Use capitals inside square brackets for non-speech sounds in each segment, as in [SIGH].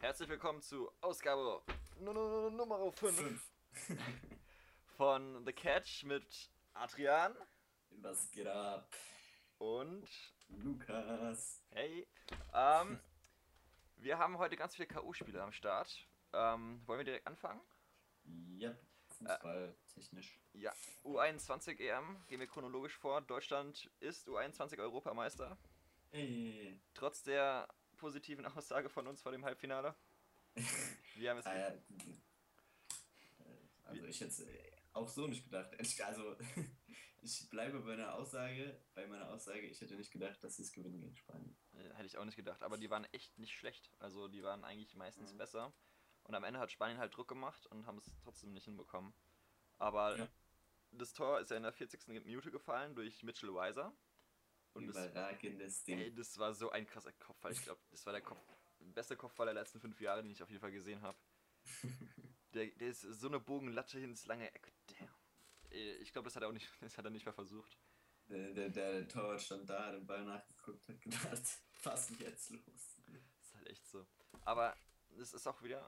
Herzlich willkommen zu Ausgabe Nu- Nu- Nu- Nummer 5 [LAUGHS] von The Catch mit Adrian Was geht ab? und Lukas. hey. Ähm, wir haben heute ganz viele K.O.-Spiele am Start. Ähm, wollen wir direkt anfangen? Ja, Fußball technisch. Ja, U21 EM, gehen wir chronologisch vor. Deutschland ist U21 Europameister. Hey. Trotz der positiven Aussage von uns vor dem Halbfinale. [LAUGHS] Wir haben es. Ah, ja. Also ich hätte es auch so nicht gedacht. Also [LAUGHS] ich bleibe bei meiner Aussage, bei meiner Aussage, ich hätte nicht gedacht, dass sie es gewinnen gegen Spanien. Äh, Hätte ich auch nicht gedacht, aber die waren echt nicht schlecht. Also die waren eigentlich meistens Mhm. besser. Und am Ende hat Spanien halt Druck gemacht und haben es trotzdem nicht hinbekommen. Aber Ja. das Tor ist ja in der 40. Minute gefallen durch Mitchell Weiser. Und das, Überragendes Ding. ey, das war so ein krasser Kopfball. Ich glaube, das war der Kopf, beste Kopfball der letzten fünf Jahre, den ich auf jeden Fall gesehen habe. [LAUGHS] Der, der ist so eine Bogenlatte ins lange Eck. Äh, ich glaube, das hat er auch nicht, [LAUGHS] das hat er nicht mehr versucht. Der, der, der Torwart stand da, hat den Ball nachgeguckt, hat gedacht, [LAUGHS] was ist denn jetzt los? Das ist halt echt so. Aber es ist auch wieder,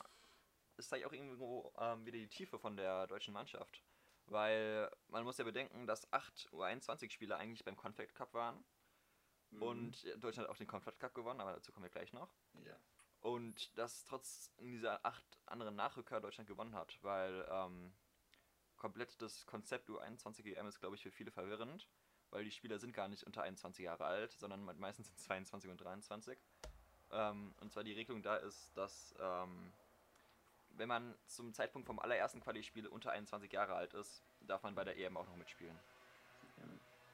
es zeigt auch irgendwo ähm, wieder die Tiefe von der deutschen Mannschaft. Weil man muss ja bedenken, dass acht U21-Spieler eigentlich beim Confed Cup waren. Mhm. Und Deutschland hat auch den Confed Cup gewonnen, aber dazu kommen wir gleich noch. Ja. Und dass trotz dieser acht anderen Nachrücker Deutschland gewonnen hat, weil ähm, komplett das Konzept U21 EM ist, glaube ich, für viele verwirrend, weil die Spieler sind gar nicht unter 21 Jahre alt, sondern me- meistens sind 22 und 23. Ähm, und zwar die Regelung da ist, dass ähm, wenn man zum Zeitpunkt vom allerersten Quali-Spiel unter 21 Jahre alt ist, darf man bei der EM auch noch mitspielen.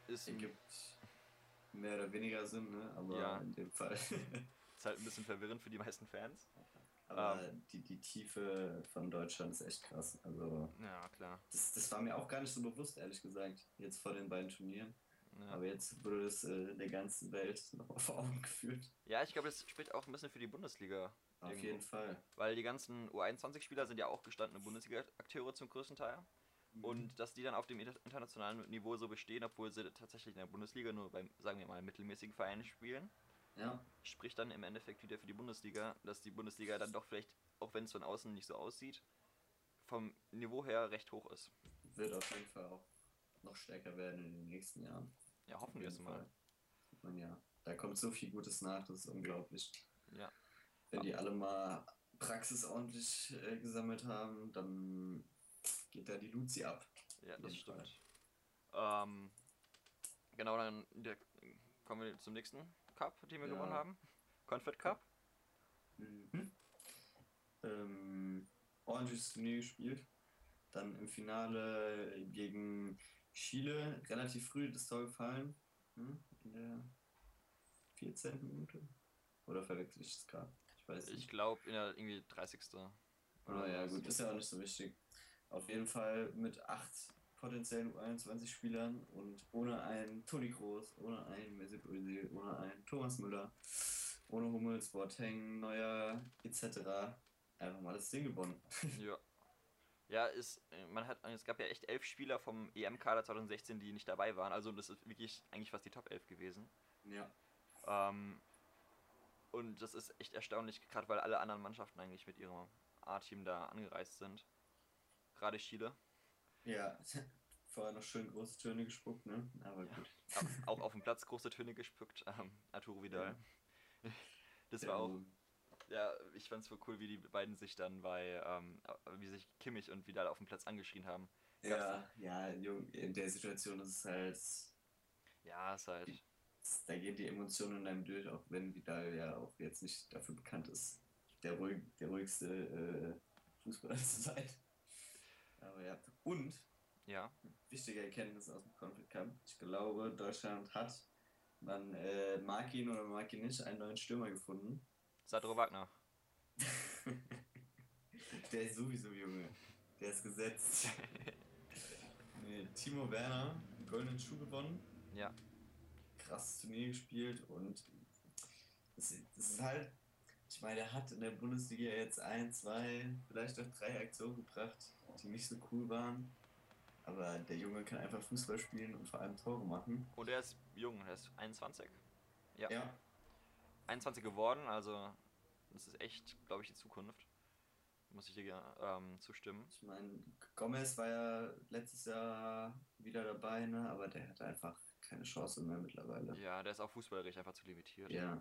Ist, Ergibt mehr oder weniger Sinn, ne? Aber Ja. in dem Fall. [LAUGHS] ist halt ein bisschen verwirrend für die meisten Fans. Aber die, die Tiefe von Deutschland ist echt krass. Also, Ja, klar. das, das war mir auch gar nicht so bewusst, ehrlich gesagt, jetzt vor den beiden Turnieren. Ja. Aber jetzt wurde es äh, der ganzen Welt [LAUGHS] nochmal vor Augen geführt. Ja, ich glaube, das spricht auch ein bisschen für die Bundesliga. Auf irgendwo. jeden Fall. Weil die ganzen U21-Spieler sind ja auch gestandene Bundesliga-Akteure zum größten Teil. Mhm. Und dass die dann auf dem inter- internationalen Niveau so bestehen, obwohl sie tatsächlich in der Bundesliga nur beim, sagen wir mal, mittelmäßigen Vereinen spielen, Ja, spricht dann im Endeffekt wieder für die Bundesliga, dass die Bundesliga dann doch vielleicht, auch wenn es von außen nicht so aussieht, vom Niveau her recht hoch ist. wird auf jeden Fall auch noch stärker werden in den nächsten Jahren. Ja, hoffen wir es mal. Man ja. Da kommt so viel Gutes nach, das ist unglaublich. Ja. Wenn die alle mal Praxis ordentlich äh, gesammelt haben, dann geht da die Luzi ab. Ja, das stimmt. Ähm, genau, dann direkt kommen wir zum nächsten Cup, den wir Ja. gewonnen haben. Confed Cup. Mhm. Ähm, ordentliches Turnier gespielt. Dann im Finale gegen Chile relativ früh das Tor gefallen. Hm? In der 14. Minute. Oder verwechsel ich es gerade? Ich weiß Ich nicht. glaube, in der irgendwie 30. Ah, ja, was. gut, ist ja auch nicht so wichtig. Auf jeden Fall mit acht potenziellen U21-Spielern und ohne einen Toni Kroos, ohne einen Mesut Özil, ohne einen Thomas Müller, ohne Hummels, Boateng, Neuer etc. einfach mal das Ding gewonnen. [LAUGHS] Ja. Ja, ist, man hat, es gab ja echt elf Spieler vom EM-Kader 2016, die nicht dabei waren. Also das ist wirklich eigentlich fast die Top 11 gewesen. ja. Ähm, und das ist echt erstaunlich, gerade weil alle anderen Mannschaften eigentlich mit ihrem A-Team da angereist sind. Gerade Chile. Ja, vorher noch schön große Töne gespuckt, ne? Aber gut. Auch- auch auf dem Platz große Töne gespuckt. Ähm, Arturo Vidal. [LAUGHS] Das war auch, Ähm, ja, ich fand's voll cool, wie die beiden sich dann bei, ähm, wie sich Kimmich und Vidal auf dem Platz angeschrien haben. Ja, ja, Jung, in der Situation ist es halt. Ja, ist halt. Da gehen die Emotionen in einem durch, auch wenn Vidal ja auch jetzt nicht dafür bekannt ist, der, ruhig, der ruhigste äh, Fußballer [LAUGHS] zu sein. Und, Ja. wichtige Erkenntnis aus dem Conflict Cup, ich glaube, Deutschland hat, man äh, mag ihn oder mag ihn nicht, einen neuen Stürmer gefunden. Sadro Wagner. [LAUGHS] Der ist sowieso Junge. Der ist gesetzt. [LAUGHS] nee, Timo Werner, einen goldenen Schuh gewonnen. Ja. krasses Turnier gespielt und es, es ist halt, ich meine, er hat in der Bundesliga jetzt ein, zwei, vielleicht auch drei Aktionen gebracht, die nicht so cool waren. Aber der Junge kann einfach Fußball spielen und vor allem Tore machen. Und er ist jung, er ist 21. Ja. Ja, 21 geworden, also Das ist echt, glaube ich, die Zukunft. Muss ich dir ähm, zustimmen. Ich meine, Gomez war ja letztes Jahr wieder dabei, ne? aber der hat einfach keine Chance mehr mittlerweile. Ja, der ist auch fußballerisch einfach zu limitiert. Ja.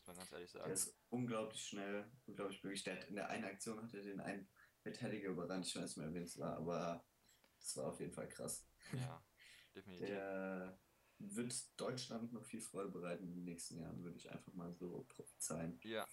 Muss man ganz ehrlich sagen. Der ist unglaublich schnell, unglaublich möglich. Der hat in der einen Aktion hat er den einen Verteidiger überrannt, ich weiß nicht mehr, wen es war, aber das war auf jeden Fall krass. Ja, definitiv. Der wird Deutschland noch viel Freude bereiten in den nächsten Jahren, würde ich einfach mal so prophezeien. Ja.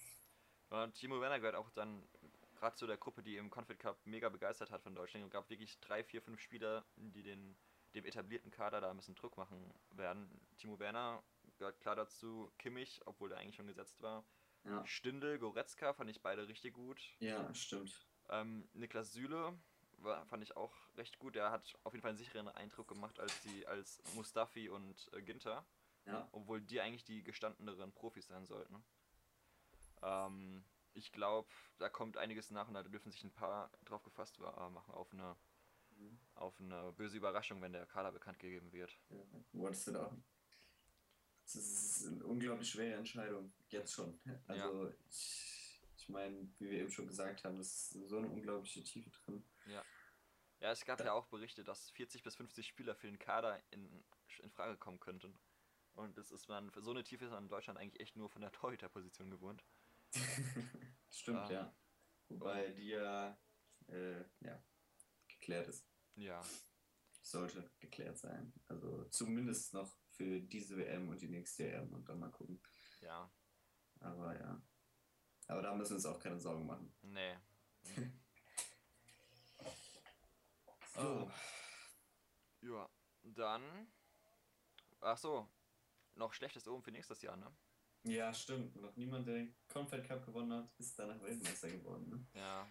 Und Timo Werner gehört auch dann gerade zu der Gruppe, die im Confed Cup mega begeistert hat von Deutschland. Es gab wirklich drei, vier, fünf Spieler, die den, dem etablierten Kader da ein bisschen Druck machen werden. Timo Werner gehört klar dazu, Kimmich, obwohl der eigentlich schon gesetzt war. Ja, Stindel, Goretzka fand ich beide richtig gut. ja stimmt. Ähm, Niklas Süle war, fand ich auch recht gut. Der hat auf jeden Fall einen sicheren Eindruck gemacht als die als Mustafi und äh, Ginter, Ja, obwohl die eigentlich die gestandeneren Profis sein sollten. Ähm, ich glaube, da kommt einiges nach und da dürfen sich ein paar drauf gefasst wa- machen auf eine Mhm. auf eine böse Überraschung, wenn der Kader bekannt gegeben wird. ja. Boah, das wird Das ist eine unglaublich schwere Entscheidung. Jetzt schon. Also, ich, ich meine, wie wir eben schon gesagt haben, das ist so eine unglaubliche Tiefe drin. Ja, es gab Da- ja auch Berichte, dass 40 bis 50 Spieler für den Kader in, in Frage kommen könnten. Und das ist man, für so eine Tiefe ist man in Deutschland eigentlich echt nur von der [LAUGHS] Torhüterposition gewohnt. [LAUGHS] Stimmt, Ah. ja. Wobei die ja, äh, ja geklärt ist. Ja, Sollte geklärt sein. Also zumindest noch für diese WM und die nächste EM und dann mal gucken. ja, Aber ja. Aber da müssen wir uns auch keine Sorgen machen. nee. [LAUGHS] So. Ja, dann. Ach so, noch schlechtes Oben für nächstes Jahr, ne? Ja, stimmt. Noch niemand, der den Confed Cup gewonnen hat, ist danach Weltmeister geworden. Ne? Ja.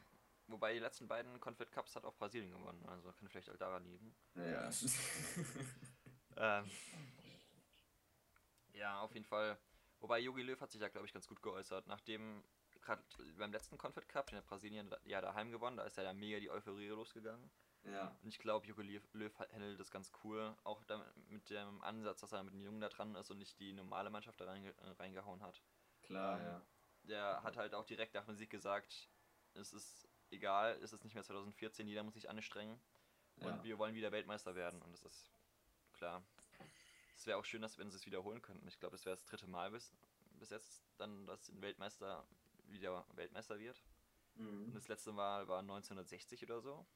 Wobei die letzten beiden Confed Cups hat auch Brasilien gewonnen, also kann vielleicht auch daran liegen. Ja. Ähm, [LAUGHS] ja, auf jeden Fall. Wobei Jogi Löw hat sich ja, glaube ich, ganz gut geäußert. Nachdem gerade beim letzten Confed Cup, den hat Brasilien ja daheim gewonnen, da ist ja dann mega die Euphorie losgegangen. ja. Und ich glaube, Jogi Löw, handelt das ganz cool. Auch mit dem Ansatz, dass er mit den Jungen da dran ist und nicht die normale Mannschaft da reinge reingehauen hat. Klar, ja. Der hat halt auch direkt nach dem Sieg gesagt, es ist egal, es ist nicht mehr 2014, jeder muss sich anstrengen. Und ja. wir wollen wieder Weltmeister werden. Und das ist klar. Es wäre auch schön, dass wenn sie es wiederholen könnten. Ich glaube, das wäre das dritte Mal bis, bis jetzt, dann, dass ein Weltmeister wieder Weltmeister wird. Und Mhm. das letzte Mal war 1960 oder so.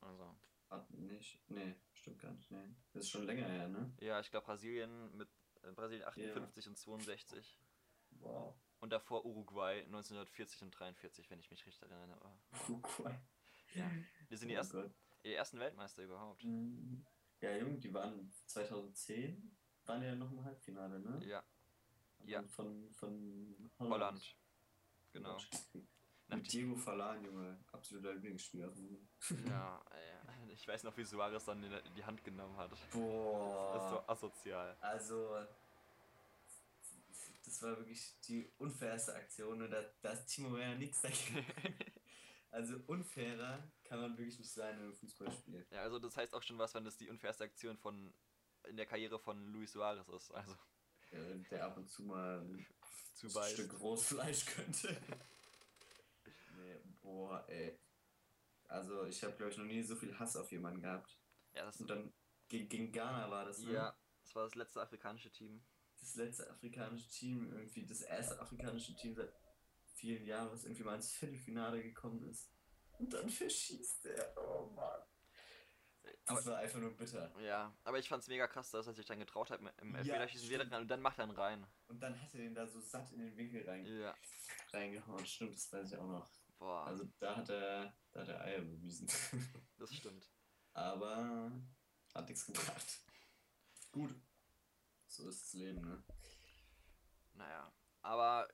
Also, Hat nicht. Nee, stimmt gar nicht. Nee. Das ist schon länger her, ne? ja, ich glaube Brasilien mit äh, Brasilien 58 und 62. Wow. Und davor Uruguay 1940 und 43, wenn ich mich richtig erinnere. Uruguay. Ja. Wir sind die Oh ersten, die ersten Weltmeister überhaupt. Mhm. Ja, Jung, die waren 2010, waren ja noch im Halbfinale, ne? Ja, ja. Von, von Holland. Genau. gekriegt. Nach Mit Diego Falan, Junge, absoluter Lieblingsspieler. Ja, äh, ich weiß noch, wie Suarez dann in die Hand genommen hat. Das ist so Boah. asozial. Also, das war wirklich die unfairste Aktion und da, da ist Timo Werner nichts dagegen. [LAUGHS] Also unfairer kann man wirklich nicht sein im Fußballspiel. Ja, also das heißt auch schon was, wenn das die unfairste Aktion von in der Karriere von Luis Suarez ist. Also Äh, Der ab und zu mal ein zu Stück beißt. Großfleisch könnte. nee, boah, ey. Also ich habe glaube ich noch nie so viel Hass auf jemanden gehabt. Ja, das, Und dann gegen, gegen Ghana war das, ne? ja, das war das letzte afrikanische Team. Das letzte afrikanische Team, irgendwie das erste afrikanische Team seit vielen Jahren, was irgendwie mal ins Viertelfinale gekommen ist. Und dann verschießt er. Oh Mann. Das Aber, war einfach nur bitter. ja, aber ich fand's mega krass, dass er sich dann getraut hat, im Ja, Elfmeterschießen wieder stimmt. dran und dann macht er ihn rein. Und dann hat er den da so satt in den Winkel rein, Ja, reingehauen. Stimmt, das weiß ich auch noch. boah, Also da hat er, da hat er Eier bewiesen. [LAUGHS] das stimmt. Aber hat nichts gebracht. Gut. So ist das Leben, ne? Naja, aber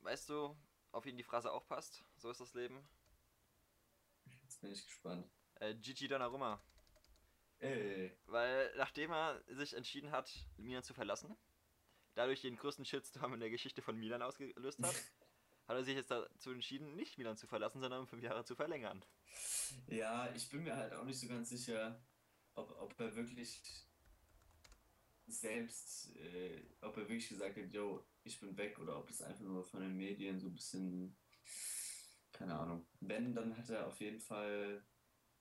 weißt du, auf wen die Phrase auch passt? So ist das Leben. Jetzt bin ich gespannt. Äh, Gigi Donnarumma. Ey, Weil nachdem er sich entschieden hat, Milan zu verlassen, dadurch den größten Shitstorm in der Geschichte von Milan ausgelöst hat, [LAUGHS] hat er sich jetzt dazu entschieden, nicht Milan zu verlassen, sondern um fünf Jahre zu verlängern. Ja, ich bin mir halt auch nicht so ganz sicher, ob, ob er wirklich selbst, äh, ob er wirklich gesagt hat, yo, ich bin weg oder ob es einfach nur von den Medien so ein bisschen, keine Ahnung. Wenn, dann hat er auf jeden Fall,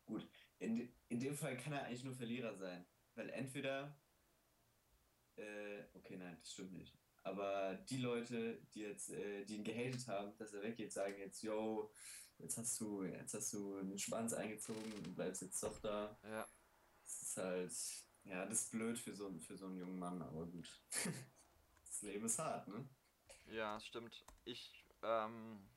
gut, in, in dem Fall kann er eigentlich nur Verlierer sein, weil entweder, äh, okay, nein, das stimmt nicht. Aber die Leute, die jetzt, äh, die ihn gehatet haben, dass er weggeht, sagen jetzt, yo, jetzt hast du, jetzt hast du einen Schwanz eingezogen und bleibst jetzt doch da. Ja. Das ist halt, ja, das ist blöd für so, für so einen jungen Mann, aber gut. [LAUGHS] das Leben ist hart, ne? Ja, das stimmt. Ich, ähm,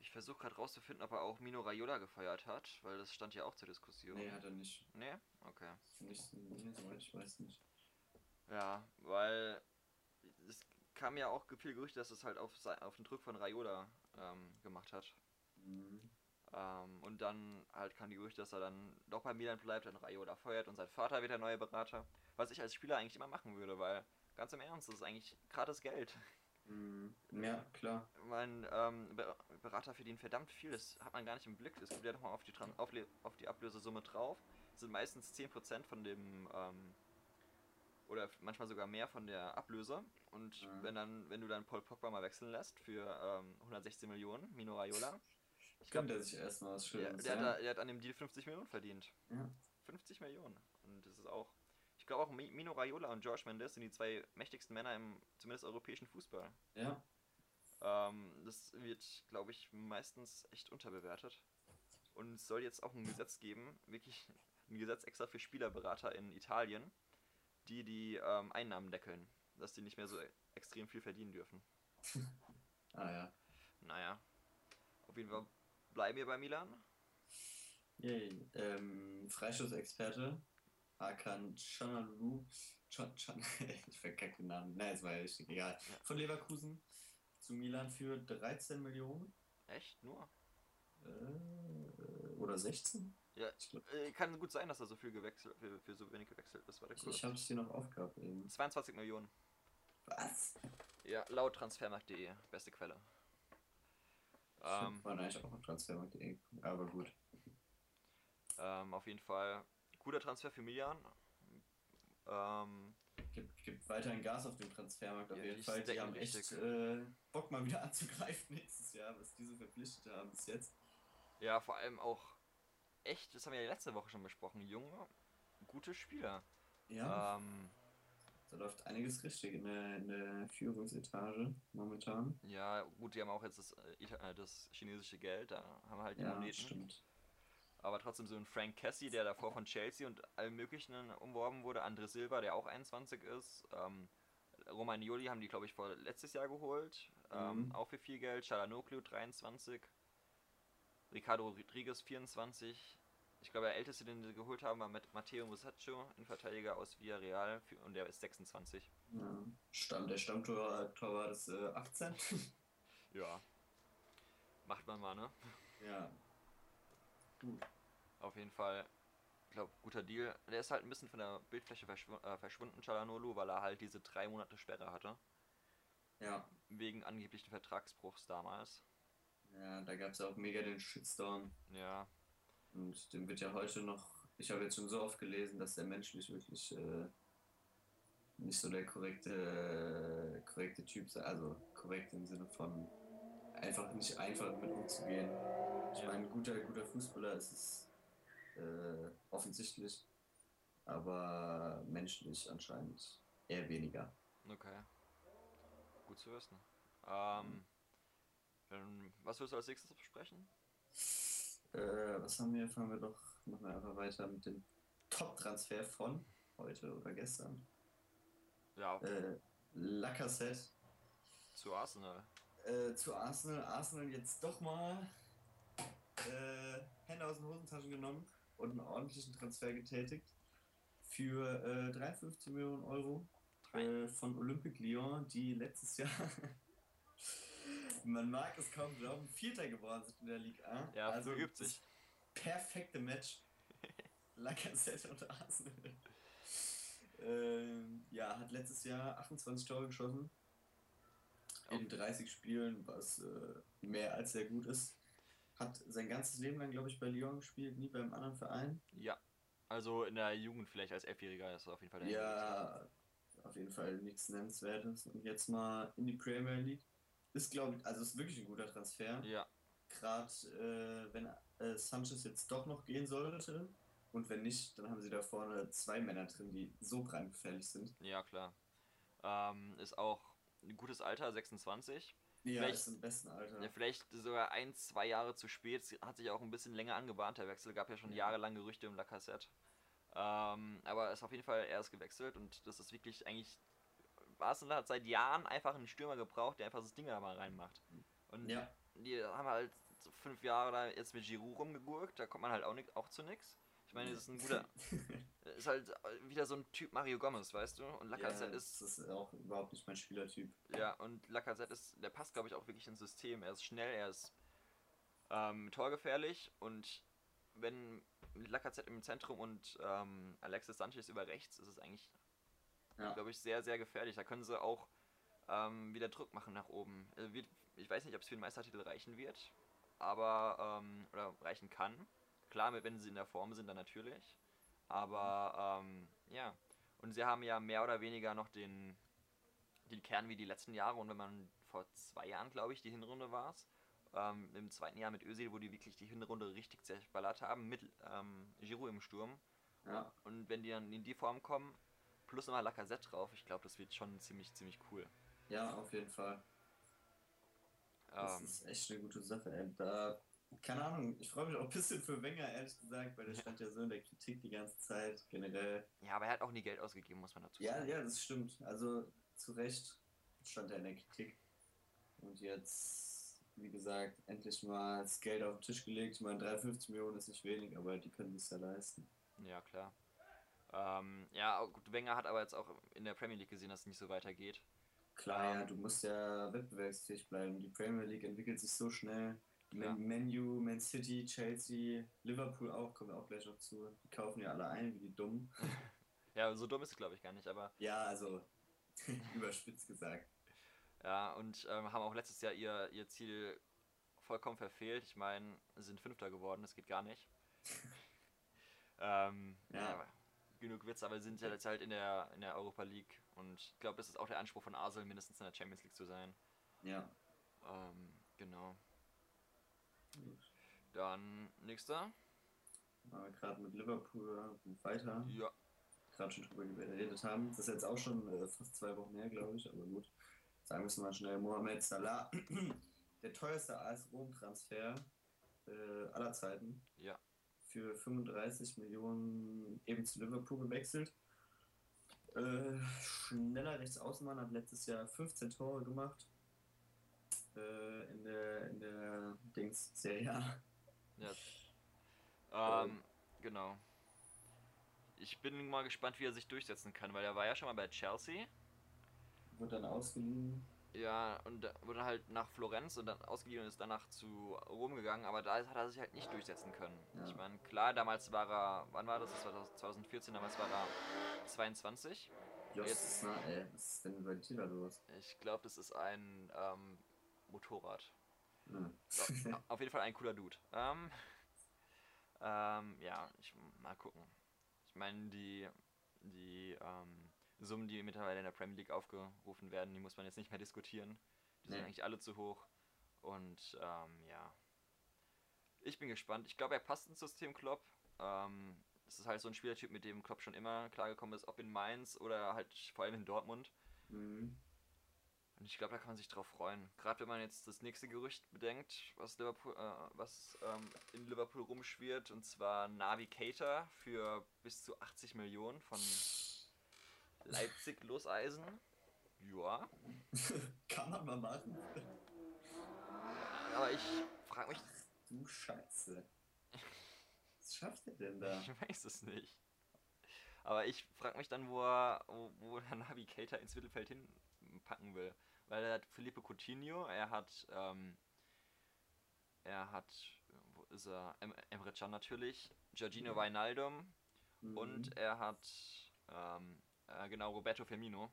ich versuche gerade rauszufinden, ob er auch Mino Raiola gefeiert hat, weil das stand ja auch zur Diskussion. Nee, hat er nicht. Nee? Okay. Nicht, nee, soweit ich weiß nicht. Ja, weil es kam ja auch viel Gerüchte, dass es halt auf, auf den Druck von Raiola ähm, gemacht hat. Mhm. Ähm, und dann halt kam die Gerüchte, dass er dann doch bei Milan bleibt, dann Raiola feuert und sein Vater wird der neue Berater. Was ich als Spieler eigentlich immer machen würde, weil ganz im Ernst, das ist eigentlich gratis Geld. Mhm. Ja, klar. Mein ähm, Be Berater verdient verdammt viel, das hat man gar nicht im Blick. Es kommt ja nochmal auf die, auf, auf die Ablösesumme drauf. Das sind meistens 10% von dem, ähm, oder manchmal sogar mehr von der Ablöse. Und Mhm. wenn dann, wenn du dann Paul Pogba mal wechseln lässt für ähm, 116 Millionen, Mino Raiola, Ich glaube, der sich erstmal was der, Schönes. der, ja. hat, der hat an dem Deal 50 Millionen verdient. ja. 50 Millionen. Und das ist auch. Ich glaube auch Mi- Mino Raiola und George Mendes sind die zwei mächtigsten Männer im zumindest europäischen Fußball. ja. Ähm, das wird, glaube ich, meistens echt unterbewertet. Und es soll jetzt auch ein Gesetz geben, wirklich ein Gesetz extra für Spielerberater in Italien, die die ähm, Einnahmen deckeln, dass die nicht mehr so extrem viel verdienen dürfen. [LAUGHS] Ah ja. Naja, auf jeden Fall bleiben wir bei Milan. Yay. Ähm, Freischussexperte. Hakan Canalou. Can, Can, [LAUGHS] ich verkacke den Namen. Nein, es war ja richtig egal. Ja. Von Leverkusen zu Milan für 13 Millionen. Echt? Nur? Äh, oder 16? Ja, Ich, äh, kann gut sein, dass er so viel gewechselt, für, für so wenig gewechselt ist. Warte kurz. ich habe es hier noch aufgehabt eben. 22 Millionen. Was? Ja, laut transfermarkt.de, beste Quelle. Ähm, war eigentlich auch auf Transfermarkt.de. Aber gut. Ähm, auf jeden Fall guter Transfer für Milan. Ähm, Gibt, gibt weiterhin Gas auf dem Transfermarkt auf Ja, jeden Fall. Die haben echt äh, Bock mal wieder [LAUGHS] anzugreifen nächstes Jahr, was diese verpflichtet haben bis jetzt. ja, vor allem auch echt, das haben wir ja letzte Woche schon besprochen, junge, gute Spieler. Ja, Ähm, da läuft einiges richtig in der, in der Führungsetage momentan. ja, gut, die haben auch jetzt das, äh, äh, das chinesische Geld, da haben wir halt die Ja, Moneten. stimmt. Aber trotzdem so ein Frank Cassie, der davor von Chelsea und allem möglichen umworben wurde, André Silva, der auch 21 ist, ähm, Romagnoli haben die, glaube ich, vor letztes Jahr geholt, ähm, Mhm. auch für viel Geld, Chalanoglu 23, Ricardo Rodriguez 24, ich glaube der älteste, den sie geholt haben, war mit Matteo Musaccio, ein Verteidiger aus Villarreal, für, und der ist 26. Ja. Stamm, der Stammtor Torwart ist äh, 18. [LAUGHS] Ja. Macht man mal, ne? ja. Gut. Auf jeden Fall, ich glaube, guter Deal. Der ist halt ein bisschen von der Bildfläche verschw äh, verschwunden, Chalanolu, weil er halt diese drei Monate Sperre hatte. Ja. Wegen angeblichen Vertragsbruchs damals. Ja, da gab es auch mega den Shitstorm. Ja, Und dem wird ja heute noch. Ich habe jetzt schon so oft gelesen, dass der menschlich wirklich äh, nicht so der korrekte, äh, korrekte Typ sei. Also korrekt im Sinne von einfach nicht einfach mit umzugehen. Ich meine, guter, guter Fußballer ist es äh, offensichtlich, aber menschlich anscheinend eher weniger. okay. Gut zu wissen. Ähm, dann, was willst du als nächstes besprechen? Äh, was haben wir? Fangen wir doch nochmal einfach weiter mit dem Top-Transfer von heute oder gestern. Ja, Äh, Lacazette zu Arsenal. äh, zu Arsenal. Arsenal jetzt doch mal äh, Hände aus den Hosentaschen genommen und einen ordentlichen Transfer getätigt für äh, 53 Millionen Euro äh, von Olympique Lyon, die letztes Jahr, [LAUGHS] man mag es kaum glauben, Vierter geworden sind in der Liga. Ja, also das sich. perfekte Match. [LAUGHS] Lacazette und Arsenal. ähm, ja, hat letztes Jahr 28 Tore geschossen. In 30 Spielen, was äh, mehr als sehr gut ist. Hat sein ganzes Leben lang, glaube ich, bei Lyon gespielt, nie beim anderen Verein. Ja, Also in der Jugend vielleicht als Elfjähriger ist er auf jeden Fall der Ja, auf jeden Fall nichts Nennenswertes. Und jetzt mal in die Premier League. Ist, glaube ich, also ist wirklich ein guter Transfer. Ja, Gerade äh, wenn äh, Sanchez jetzt doch noch gehen sollte. Und wenn nicht, dann haben sie da vorne zwei Männer drin, die so brandgefährlich sind. ja klar. Ähm, ist auch ein gutes Alter, 26. Ja, Vielleicht- ist im besten Alter. Ja, vielleicht sogar ein, zwei Jahre zu spät. Hat sich auch ein bisschen länger angebahnt. Der Wechsel gab ja schon Ja. jahrelang Gerüchte um Lacassette. Ähm, aber ist auf jeden Fall erst gewechselt und das ist wirklich eigentlich. Arsenal hat seit Jahren einfach einen Stürmer gebraucht, der einfach das Ding da mal reinmacht. Und Ja, die haben halt so fünf Jahre da jetzt mit Giroud rumgegurkt, da kommt man halt auch, nix, auch zu nix. Ich meine, das ist ein guter. [LAUGHS] [LAUGHS] ist halt wieder so ein Typ Mario Gomez, weißt du? Und ja, Lacazette das ist. ist auch überhaupt nicht mein Spielertyp. Ja, und Lacazette ist, der passt, glaube ich, auch wirklich ins System. Er ist schnell, er ist ähm, torgefährlich und wenn Lacazette im Zentrum und ähm, Alexis Sanchez über rechts, ist es eigentlich, Ja. glaube ich, sehr, sehr gefährlich. Da können sie auch ähm, wieder Druck machen nach oben. Äh, wird, ich weiß nicht, ob es für den Meistertitel reichen wird, aber, ähm, oder reichen kann. Klar, wenn sie in der Form sind, dann natürlich. Aber, ähm, ja. Und sie haben ja mehr oder weniger noch den, den Kern wie die letzten Jahre. Und wenn man vor zwei Jahren, glaube ich, die Hinrunde war es, ähm, im zweiten Jahr mit Özil, wo die wirklich die Hinrunde richtig zerballert haben, mit ähm, Giroud im Sturm. Ja, Und wenn die dann in die Form kommen, plus nochmal Lacazette drauf, ich glaube, das wird schon ziemlich, ziemlich cool. ja, auf jeden Fall. Das Ähm, ist echt eine gute Sache, ey. Da, keine Ahnung, ich freue mich auch ein bisschen für Wenger, ehrlich gesagt, weil der stand ja so in der Kritik die ganze Zeit, generell. ja, aber er hat auch nie Geld ausgegeben, muss man dazu Ja, sagen. ja, das stimmt. Also zu Recht stand er in der Kritik. Und jetzt, wie gesagt, endlich mal das Geld auf den Tisch gelegt. Ich meine, 53 Millionen ist nicht wenig, aber die können es ja leisten. Ja, klar. Ähm, ja, gut, Wenger hat aber jetzt auch in der Premier League gesehen, dass es nicht so weitergeht. Klar, Ähm. ja, du musst ja wettbewerbsfähig bleiben. Die Premier League entwickelt sich so schnell. Klar. Man, Menu, Man City, Chelsea, Liverpool auch, kommen wir auch gleich noch zu. Die kaufen ja alle ein, wie die dumm. [LAUGHS] Ja, so dumm ist es, glaube ich, gar nicht, aber Ja, also [LAUGHS] überspitzt gesagt. ja, und ähm, haben auch letztes Jahr ihr, ihr Ziel vollkommen verfehlt. Ich meine, sie sind Fünfter geworden, das geht gar nicht. [LAUGHS] ähm, ja. Ja. Genug Witz, aber sie sind ja jetzt halt in der, in der Europa League und ich glaube, das ist auch der Anspruch von Arsenal, mindestens in der Champions League zu sein. Ja. Ähm, genau. Dann nächster. Wir gerade mit Liverpool weiter. Ja, Gerade schon drüber geredet haben. Das ist jetzt auch schon äh, fast zwei Wochen her, glaube ich, aber gut. Sagen wir es mal schnell. Mohamed Salah, [CLEARS THROAT] der teuerste AS Rom-Transfer äh, aller Zeiten. ja. Für 35 Millionen eben zu Liverpool gewechselt. Äh, schneller Rechtsaußenmann hat letztes Jahr 15 Tore gemacht. Äh, in der, in der Dings Serie A. Ja. Ähm, genau. Ich bin mal gespannt, wie er sich durchsetzen kann, weil er war ja schon mal bei Chelsea. Wurde dann ausgeliehen. Ja, und wurde halt nach Florenz und dann ausgeliehen und ist danach zu Rom gegangen, aber da hat er sich halt nicht durchsetzen können. Ja. Ich meine, klar, damals war er, wann war das? Das war 2014, damals war er 22. Jos, Jetzt- na, ey, was ist denn bei dir da los? Ich glaube, das ist ein ähm, Motorrad. Hm. [LAUGHS] Auf jeden Fall ein cooler Dude. Ähm, ähm, ja, ich mal gucken. Ich meine, die, die ähm, Summen, die mittlerweile in der Premier League aufgerufen werden, die muss man jetzt nicht mehr diskutieren. Die sind Nee. eigentlich alle zu hoch. Und ähm, ja. Ich bin gespannt. Ich glaube, er passt ins System Klopp. Ähm, das ist halt so ein Spielertyp, mit dem Klopp schon immer klargekommen ist, ob in Mainz oder halt vor allem in Dortmund. Mhm. Und ich glaube, da kann man sich drauf freuen. Gerade wenn man jetzt das nächste Gerücht bedenkt, was, Liverpool, äh, was ähm, in Liverpool rumschwirrt, und zwar Navigator für bis zu 80 Millionen von Leipzig Loseisen. Ja, [LAUGHS] Kann man mal machen. aber ich frage mich, Du Scheiße. Was schafft er denn da? [LAUGHS] ich weiß es nicht. Aber ich frage mich dann, wo, er, wo, wo der Navigator ins Mittelfeld hinpacken will. Weil er hat Felipe Coutinho, er hat, ähm, er hat, wo ist er? Em Emre Can natürlich, Giorgino Ja. Wijnaldum Mhm. und er hat, ähm, äh, genau, Roberto Firmino.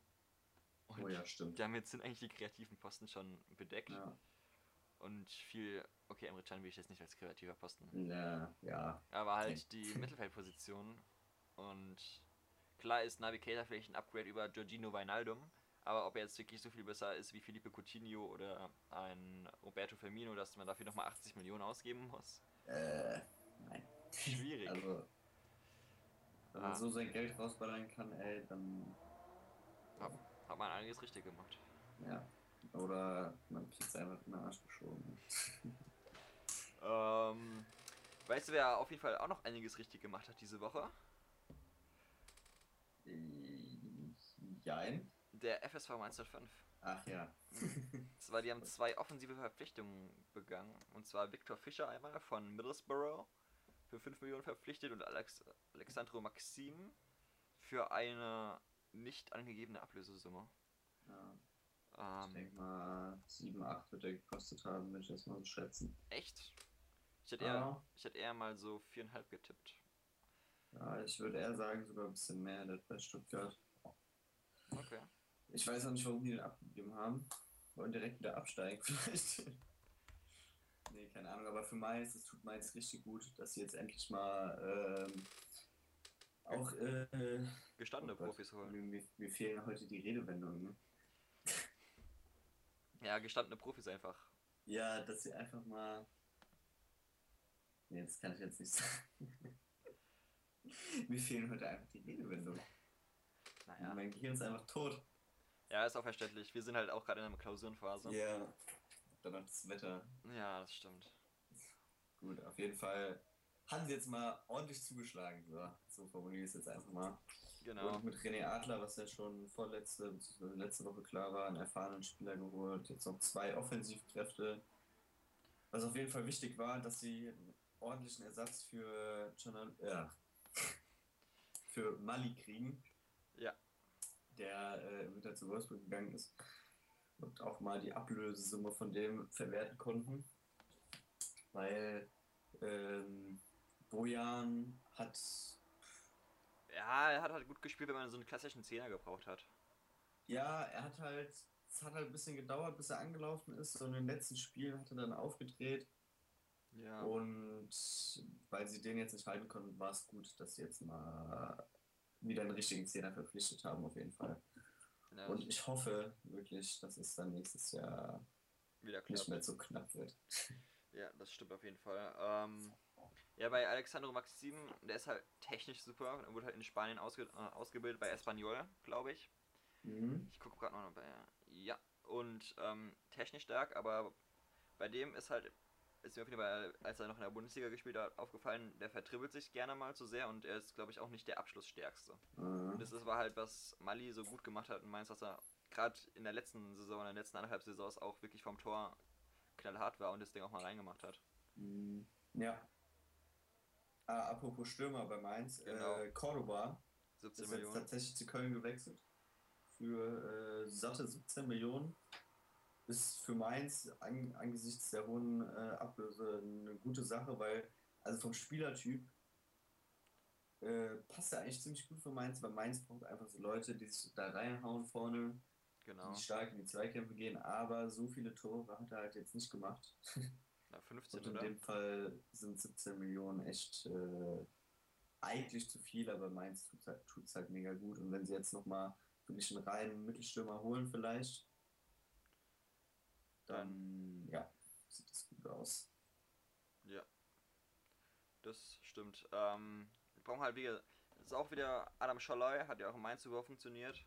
Und Oh ja, stimmt. damit sind eigentlich die kreativen Posten schon bedeckt. Ja. Und viel, okay, Emre Can will ich jetzt nicht als kreativer Posten. Ja, ja. Aber halt die Mittelfeldposition Und klar ist Navigator vielleicht ein Upgrade über Giorgino Wijnaldum, aber ob er jetzt wirklich so viel besser ist wie Felipe Coutinho oder ein Roberto Firmino, dass man dafür nochmal 80 Millionen ausgeben muss? Äh, nein. Schwierig. Also, wenn man Ah. so sein Geld rausballern kann, ey, dann, Hat man einiges richtig gemacht. ja. Oder man kriegt es einfach in den Arsch geschoben. [LAUGHS] Ähm, weißt du, wer auf jeden Fall auch noch einiges richtig gemacht hat diese Woche? Äh, Jein. Der FSV 105. Ach ja. [LAUGHS] Zwar, die haben zwei offensive Verpflichtungen begangen. Und zwar Victor Fischer einmal von Middlesbrough für 5 Millionen verpflichtet und Alex Alexandro Maxim für eine nicht angegebene Ablösesumme. ja. Ich Ähm, denke mal, 7, 8 wird er gekostet haben, würde ich jetzt mal so schätzen. echt? Ich hätte, eher, Ja. ich hätte eher mal so 4,5 getippt. Ja, ich würde eher sagen, sogar ein bisschen mehr der bei Stuttgart. Okay. Ich weiß auch nicht, warum die den abgegeben haben. Wollen direkt wieder absteigen, [LAUGHS] vielleicht. Nee, keine Ahnung, aber für Mainz, es tut Mainz richtig gut, dass sie jetzt endlich mal ähm, auch. Äh, Gestandene oh Profis holen. Mir, mir, fehlen heute die Redewendungen. Ne? Ja, gestandene Profis einfach. Ja, dass sie einfach mal. Nee, das kann ich jetzt nicht sagen. [LAUGHS] mir fehlen heute einfach die Redewendungen. Naja. Mein Gehirn ist einfach tot. Ja, ist auch verständlich. Wir sind halt auch gerade in einer Klausurenphase. Ja. Dann noch das Wetter. Ja, das stimmt. Gut, auf jeden Fall haben sie jetzt mal ordentlich zugeschlagen. So, so formuliere ich es jetzt einfach mal. Genau. Und mit René Adler, was ja schon vorletzte, letzte Woche klar war, einen erfahrenen Spieler geholt. Jetzt noch zwei Offensivkräfte. Was auf jeden Fall wichtig war, dass sie einen ordentlichen Ersatz für, Jonah- ja, [LAUGHS] für Mali kriegen. Ja. Der äh, im Winter zu Wolfsburg gegangen ist. Und auch mal die Ablösesumme von dem verwerten konnten. Weil ähm, Bojan hat Ja, er hat halt gut gespielt, wenn man so einen klassischen Zehner gebraucht hat. Ja, er hat halt, es hat halt ein bisschen gedauert, bis er angelaufen ist. Und in den letzten Spielen hat er dann aufgedreht. Ja. Und weil sie den jetzt nicht halten konnten, war es gut, dass sie jetzt mal wieder einen richtigen Zehner verpflichtet haben, auf jeden Fall. Ja Und ich hoffe wirklich, dass es dann nächstes Jahr wieder nicht mehr so knapp wird. [LAUGHS] Ja, das stimmt auf jeden Fall. Ähm, ja, bei Alexandro Maxim, der ist halt technisch super. Er wurde halt in Spanien ausge äh, ausgebildet bei Espanyol, glaube ich. Mhm. Ich gucke gerade noch bei. Ja, und ähm, technisch stark, aber bei dem ist halt, ist mir auf jeden Fall, als er noch in der Bundesliga gespielt hat, aufgefallen, der vertribbelt sich gerne mal zu sehr und er ist, glaube ich, auch nicht der Abschlussstärkste. Und Äh, das ist, war halt, was Mali so gut gemacht hat und meins, dass er gerade in der letzten Saison, in den letzten anderthalb Saisons auch wirklich vom Tor knallhart war und das Ding auch mal reingemacht hat. mhm. ja. Ah, apropos Stürmer bei Mainz, Genau. äh, Cordoba 17 ist jetzt Millionen. tatsächlich zu Köln gewechselt. Für äh, satte 17 Millionen. Ist für Mainz an, angesichts der hohen äh, Ablöse eine gute Sache, weil, also vom Spielertyp, äh, passt er eigentlich ziemlich gut für Mainz, weil Mainz braucht einfach so Leute, die sich da reinhauen vorne, Genau. die stark in die Zweikämpfe gehen, aber so viele Tore hat er halt jetzt nicht gemacht. Ja, 15 [LAUGHS] Und in oder? dem Fall sind 17 Millionen echt äh, eigentlich zu viel, aber Mainz tut es halt, tut's halt mega gut. Und wenn sie jetzt nochmal wirklich einen reinen Mittelstürmer holen, vielleicht, dann ja, sieht das gut aus. Ja. Das stimmt. Ähm, wir brauchen halt wieder. Ist auch wieder Adam Scholloy, hat ja auch in Mainz super funktioniert.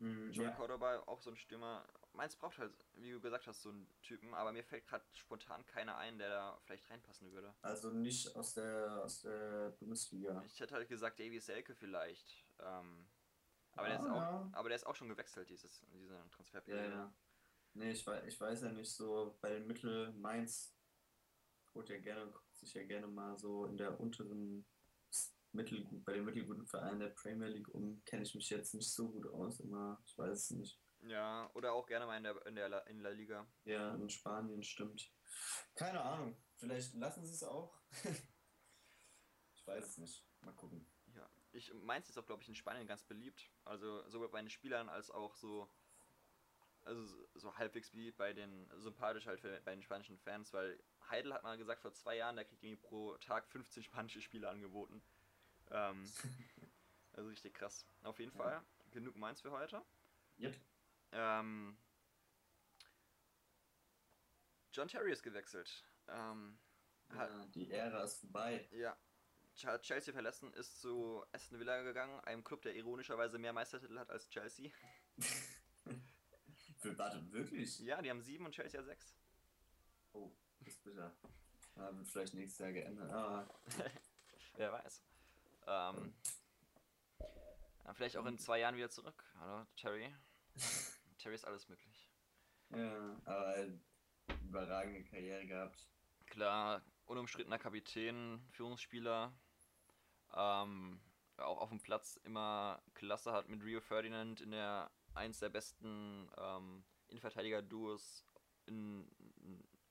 Mhm, Joel ja. Cordoba, auch so ein Stürmer. Mainz braucht halt, wie du gesagt hast, so einen Typen, aber mir fällt gerade spontan keiner ein, der da vielleicht reinpassen würde. Also nicht aus der, aus der Bundesliga. Ich hätte halt gesagt, Davy Selke vielleicht. Ähm, aber, der Ah, ist auch, ja. aber der ist auch schon gewechselt, dieses, Ja, Transferperiode. ja. Nee, ich weiß, ich weiß ja nicht so, bei den Mittel Mainz holt ja gerne, guckt sich ja gerne mal so in der unteren Mittel, bei den mittelguten Vereinen der Premier League um, kenne ich mich jetzt nicht so gut aus, immer, ich weiß es nicht. Ja, oder auch gerne mal in der, in der La, in La Liga. Ja, in Spanien stimmt. Keine Ahnung, vielleicht lassen sie es auch. [LAUGHS] ich weiß es nicht. Mal gucken. Ja, ich Mainz ist auch, glaube ich, in Spanien ganz beliebt. Also sowohl bei den Spielern als auch so, also so- halbwegs beliebt bei den, sympathisch halt für, bei den spanischen Fans, weil Heidel hat mal gesagt, vor zwei Jahren, der kriegt irgendwie pro Tag 15 spanische Spieler angeboten. Ähm, [LAUGHS] Also richtig krass. Auf jeden Ja. Fall, genug meins für heute. Yep. Ähm, John Terry ist gewechselt. Ähm, hat, Ja, die Ära ist vorbei. ja. Hat Chelsea verlassen, ist zu Aston Villa gegangen, einem Club, der ironischerweise mehr Meistertitel hat als Chelsea. [LAUGHS] Für, warte, wirklich? Ja, die haben sieben und Chelsea hat sechs. Oh, das ist bitter. Wird vielleicht nächstes Jahr geändert. Ah, [LAUGHS] Wer weiß. Ähm, vielleicht auch in zwei Jahren wieder zurück, oder? Terry. [LAUGHS] Terry ist alles möglich. ja, aber überragende Karriere gehabt. Klar, unumstrittener Kapitän, Führungsspieler. Ähm, auch auf dem Platz immer Klasse hat mit Rio Ferdinand in der eins der besten ähm, Innenverteidiger-Duos in,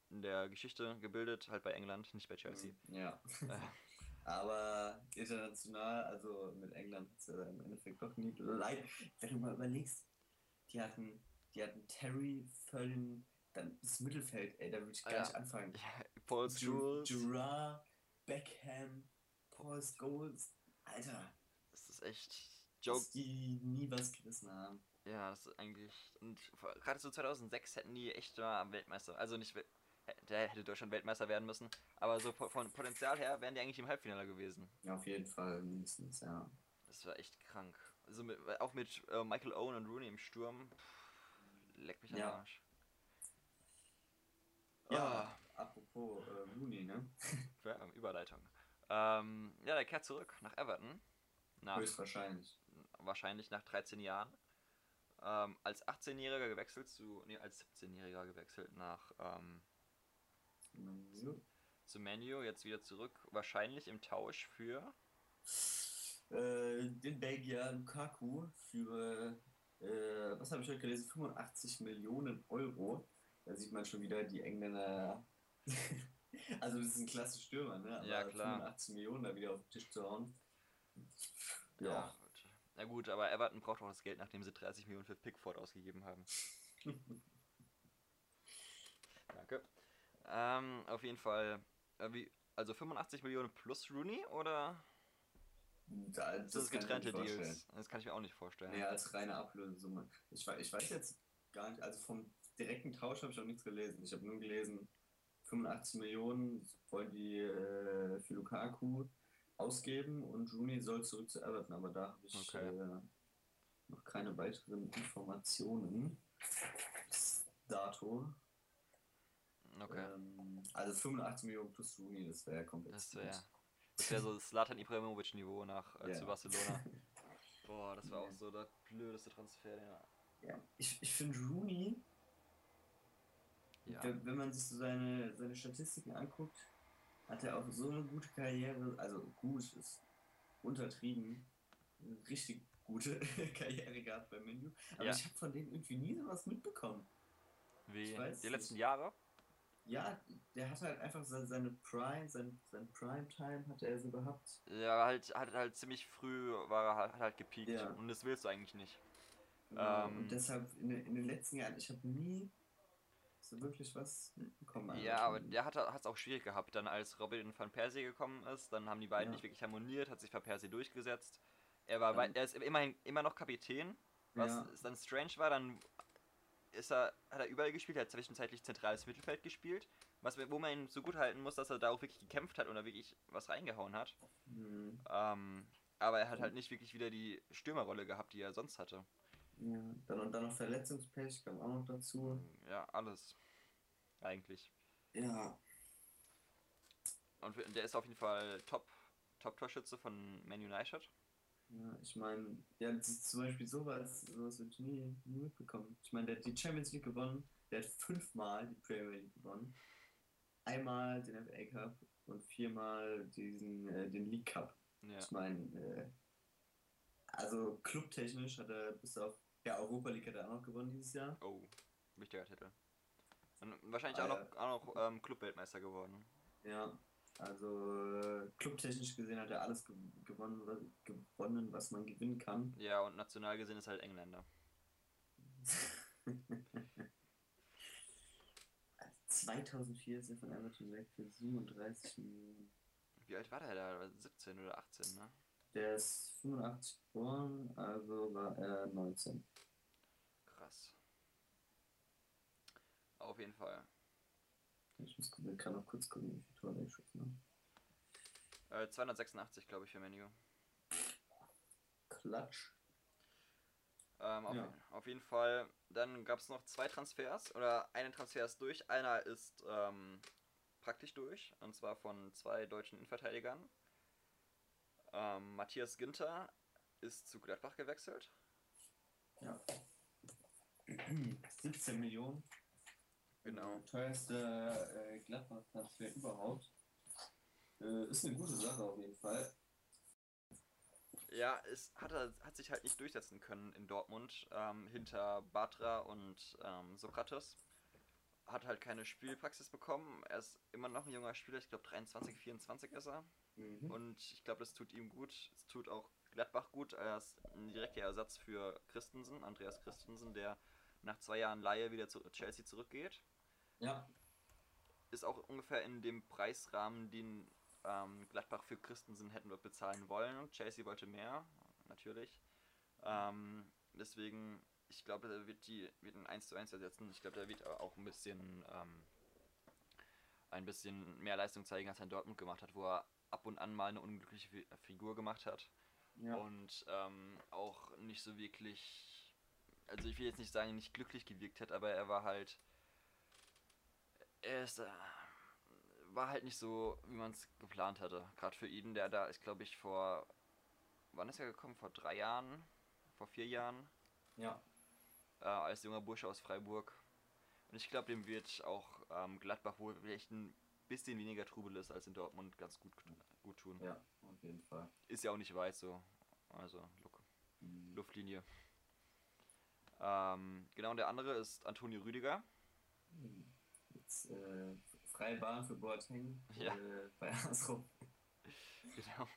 in der Geschichte gebildet, halt bei England, nicht bei Chelsea. Ja. Äh, [LAUGHS] Aber international, also mit England hat es ja im Endeffekt doch nie leid. Wenn du mal überlegst, die hatten, die hatten Terry, Ferdinand, dann das Mittelfeld, ey, da würde ich gar Ja. nicht anfangen. ja, Paul Scholes, Gerrard, Beckham, Paul Scholes, Alter, das ist echt Joke. dass die nie was gerissen haben. Ja, das ist eigentlich. Und gerade so 2006 hätten die echt mal Weltmeister. Also nicht. Der hätte Deutschland Weltmeister werden müssen. Aber so von Potenzial her wären die eigentlich im Halbfinale gewesen. Ja, auf jeden Fall mindestens, ja. Das war echt krank. Also mit, auch mit äh, Michael Owen und Rooney im Sturm. Pff, leck mich am Ja. Arsch. Ja, apropos äh, Rooney, ne? [LAUGHS] Ja, Überleitung. Ähm, ja, der kehrt zurück nach Everton. Nach, Höchstwahrscheinlich. wahrscheinlich nach 13 Jahren. Ähm, als 18-Jähriger gewechselt zu. Nee, als 17-Jähriger gewechselt nach. Ähm, So. zu Menu, jetzt wieder zurück. Wahrscheinlich im Tausch für. Äh, den Belgier Lukaku für, äh, was habe ich heute gelesen, 85 Millionen Euro. Da sieht man schon wieder die Engländer. [LAUGHS] also, das ist ein klasse Stürmer, ne? Aber Ja, klar. 85 Millionen da wieder auf den Tisch zu hauen. Ja. Ja. Na gut, aber Everton braucht auch das Geld, nachdem sie 30 Millionen für Pickford ausgegeben haben. [LAUGHS] Danke. Ähm, auf jeden Fall. Äh, wie, also 85 Millionen plus Rooney oder Da, das, ist ich mir getrennte Deals? Das kann ich mir auch nicht vorstellen. Nee, als reine Ablösesumme. Ich, ich weiß jetzt gar nicht, also vom direkten Tausch habe ich auch nichts gelesen. Ich habe nur gelesen, 85 Millionen wollen die äh, für Lukaku ausgeben und Rooney soll zurück zu Everton, aber da habe ich Okay. äh, noch keine weiteren Informationen. Bis dato. Okay. Ähm, also 85 Millionen plus Rooney, das wäre komplett. Das wäre das wär so Slatan Ibrahimovic Niveau nach äh, Ja. zu Barcelona. [LAUGHS] Boah, das war Ja. auch so der blödeste Transfer. Ja. Ja, ich, ich finde Rooney, ja. wenn, wenn man sich so seine, seine Statistiken anguckt, hat er auch so eine gute Karriere, also gut ist untertrieben, eine richtig gute [LAUGHS] Karriere gehabt bei Menu. Aber Ja. ich habe von dem irgendwie nie sowas mitbekommen. Wie ich weiß die nicht. letzten Jahre? Ja, der hat halt einfach seine, Prime, sein, sein Prime-Time hat er so gehabt. Ja, halt, hat halt ziemlich früh war er halt, hat halt gepiekt. Ja. Und das willst du eigentlich nicht. Genau, Ähm. und deshalb in, den- in den letzten Jahren, ich habe nie so wirklich was mitbekommen. Ja, aber der hat es auch schwierig gehabt. Dann als Robin van Persie gekommen ist, dann haben die beiden Ja. nicht wirklich harmoniert, hat sich van Persie durchgesetzt. Er war, Ähm. er ist immerhin immer noch Kapitän, was Ja. dann strange war. Dann ist er, hat er überall gespielt, er hat zwischenzeitlich zentrales Mittelfeld gespielt, was, wo man ihn so gut halten muss, dass er da auch wirklich gekämpft hat und da wirklich was reingehauen hat. Hm. Ähm, aber er hat halt nicht wirklich wieder die Stürmerrolle gehabt, die er sonst hatte. Ja, dann und dann noch Verletzungspech kam auch noch dazu. Ja, alles. Eigentlich. Ja, Und der ist auf jeden Fall Top, Top-Torschütze von Man United. ja ich meine, ja, das ist zum Beispiel sowas, sowas wird nie, nie mitbekommen. Ich meine, der hat die Champions League gewonnen, der hat fünfmal die Premier League gewonnen, einmal den FA Cup und viermal diesen, äh, den League Cup. Ja. Ich meine, äh, also clubtechnisch hat er bis auf, ja, Europa League hat er auch noch gewonnen dieses Jahr. Oh, wichtiger Titel. Und wahrscheinlich Ah, auch ja. noch, auch noch ähm, Clubweltmeister geworden. Ja, also äh, clubtechnisch gesehen hat er alles ge gewonnen, was, gewonnen, was man gewinnen kann. Ja, und national gesehen ist er halt Engländer. [LAUGHS] 2004 ist er von Everton weg für 37 Millionen. Wie alt war der da? 17 oder 18, ne? Der ist 85 geboren, also war er 19. Krass. Auf jeden Fall. Ich muss gucken, ich kann noch kurz gucken, wie viele Tore er geschossen hat. Äh, 286, glaube ich, für Menu. Klatsch. Ähm, auf, Ja. auf jeden Fall. Dann gab es noch zwei Transfers oder einen Transfer ist durch. Einer ist ähm, praktisch durch und zwar von zwei deutschen Innenverteidigern. Ähm, Matthias Ginter ist zu Gladbach gewechselt. Ja. 17 Millionen. Genau. Teuerste äh, Gladbach-Transfer überhaupt. Äh, ist eine gute Sache auf jeden Fall. Ja, es hat, er- hat sich halt nicht durchsetzen können in Dortmund ähm, hinter Batra und ähm, Sokrates. Hat halt keine Spielpraxis bekommen. Er ist immer noch ein junger Spieler, ich glaube 23, 24 ist er. Mhm. Und ich glaube, das tut ihm gut. Es tut auch Gladbach gut. Er ist ein direkter Ersatz für Christensen, Andreas Christensen, der nach zwei Jahren Laie wieder zu Chelsea zurückgeht. Ja, Ist auch ungefähr in dem Preisrahmen, den ähm, Gladbach für Christensen hätten wir bezahlen wollen. Chelsea wollte mehr, natürlich. Ähm, deswegen, ich glaube, er wird die wird ein 1 zu 1 ersetzen. Ich glaube, der wird auch ein bisschen ähm, ein bisschen mehr Leistung zeigen, als er in Dortmund gemacht hat, wo er ab und an mal eine unglückliche Fi- Figur gemacht hat. ja. Und ähm, auch nicht so wirklich, also ich will jetzt nicht sagen, nicht glücklich gewirkt hat, aber er war halt, er ist, äh, war halt nicht so, wie man es geplant hatte. Gerade für ihn, der da ist, glaube ich, vor, wann ist er gekommen? Vor drei Jahren? Vor vier Jahren? ja. Äh, als junger Bursche aus Freiburg. Und ich glaube, dem wird auch ähm, Gladbach wohl vielleicht ein bisschen weniger Trubel ist als in Dortmund ganz gut, gut tun. Ja, auf jeden Fall. Ist ja auch nicht weit so. Also, look. Mhm. Luftlinie. Ähm, genau, und der andere ist Antonio Rüdiger. Jetzt äh, freie Bahn für Boateng [LAUGHS] Ja. äh, bei Asro. Genau.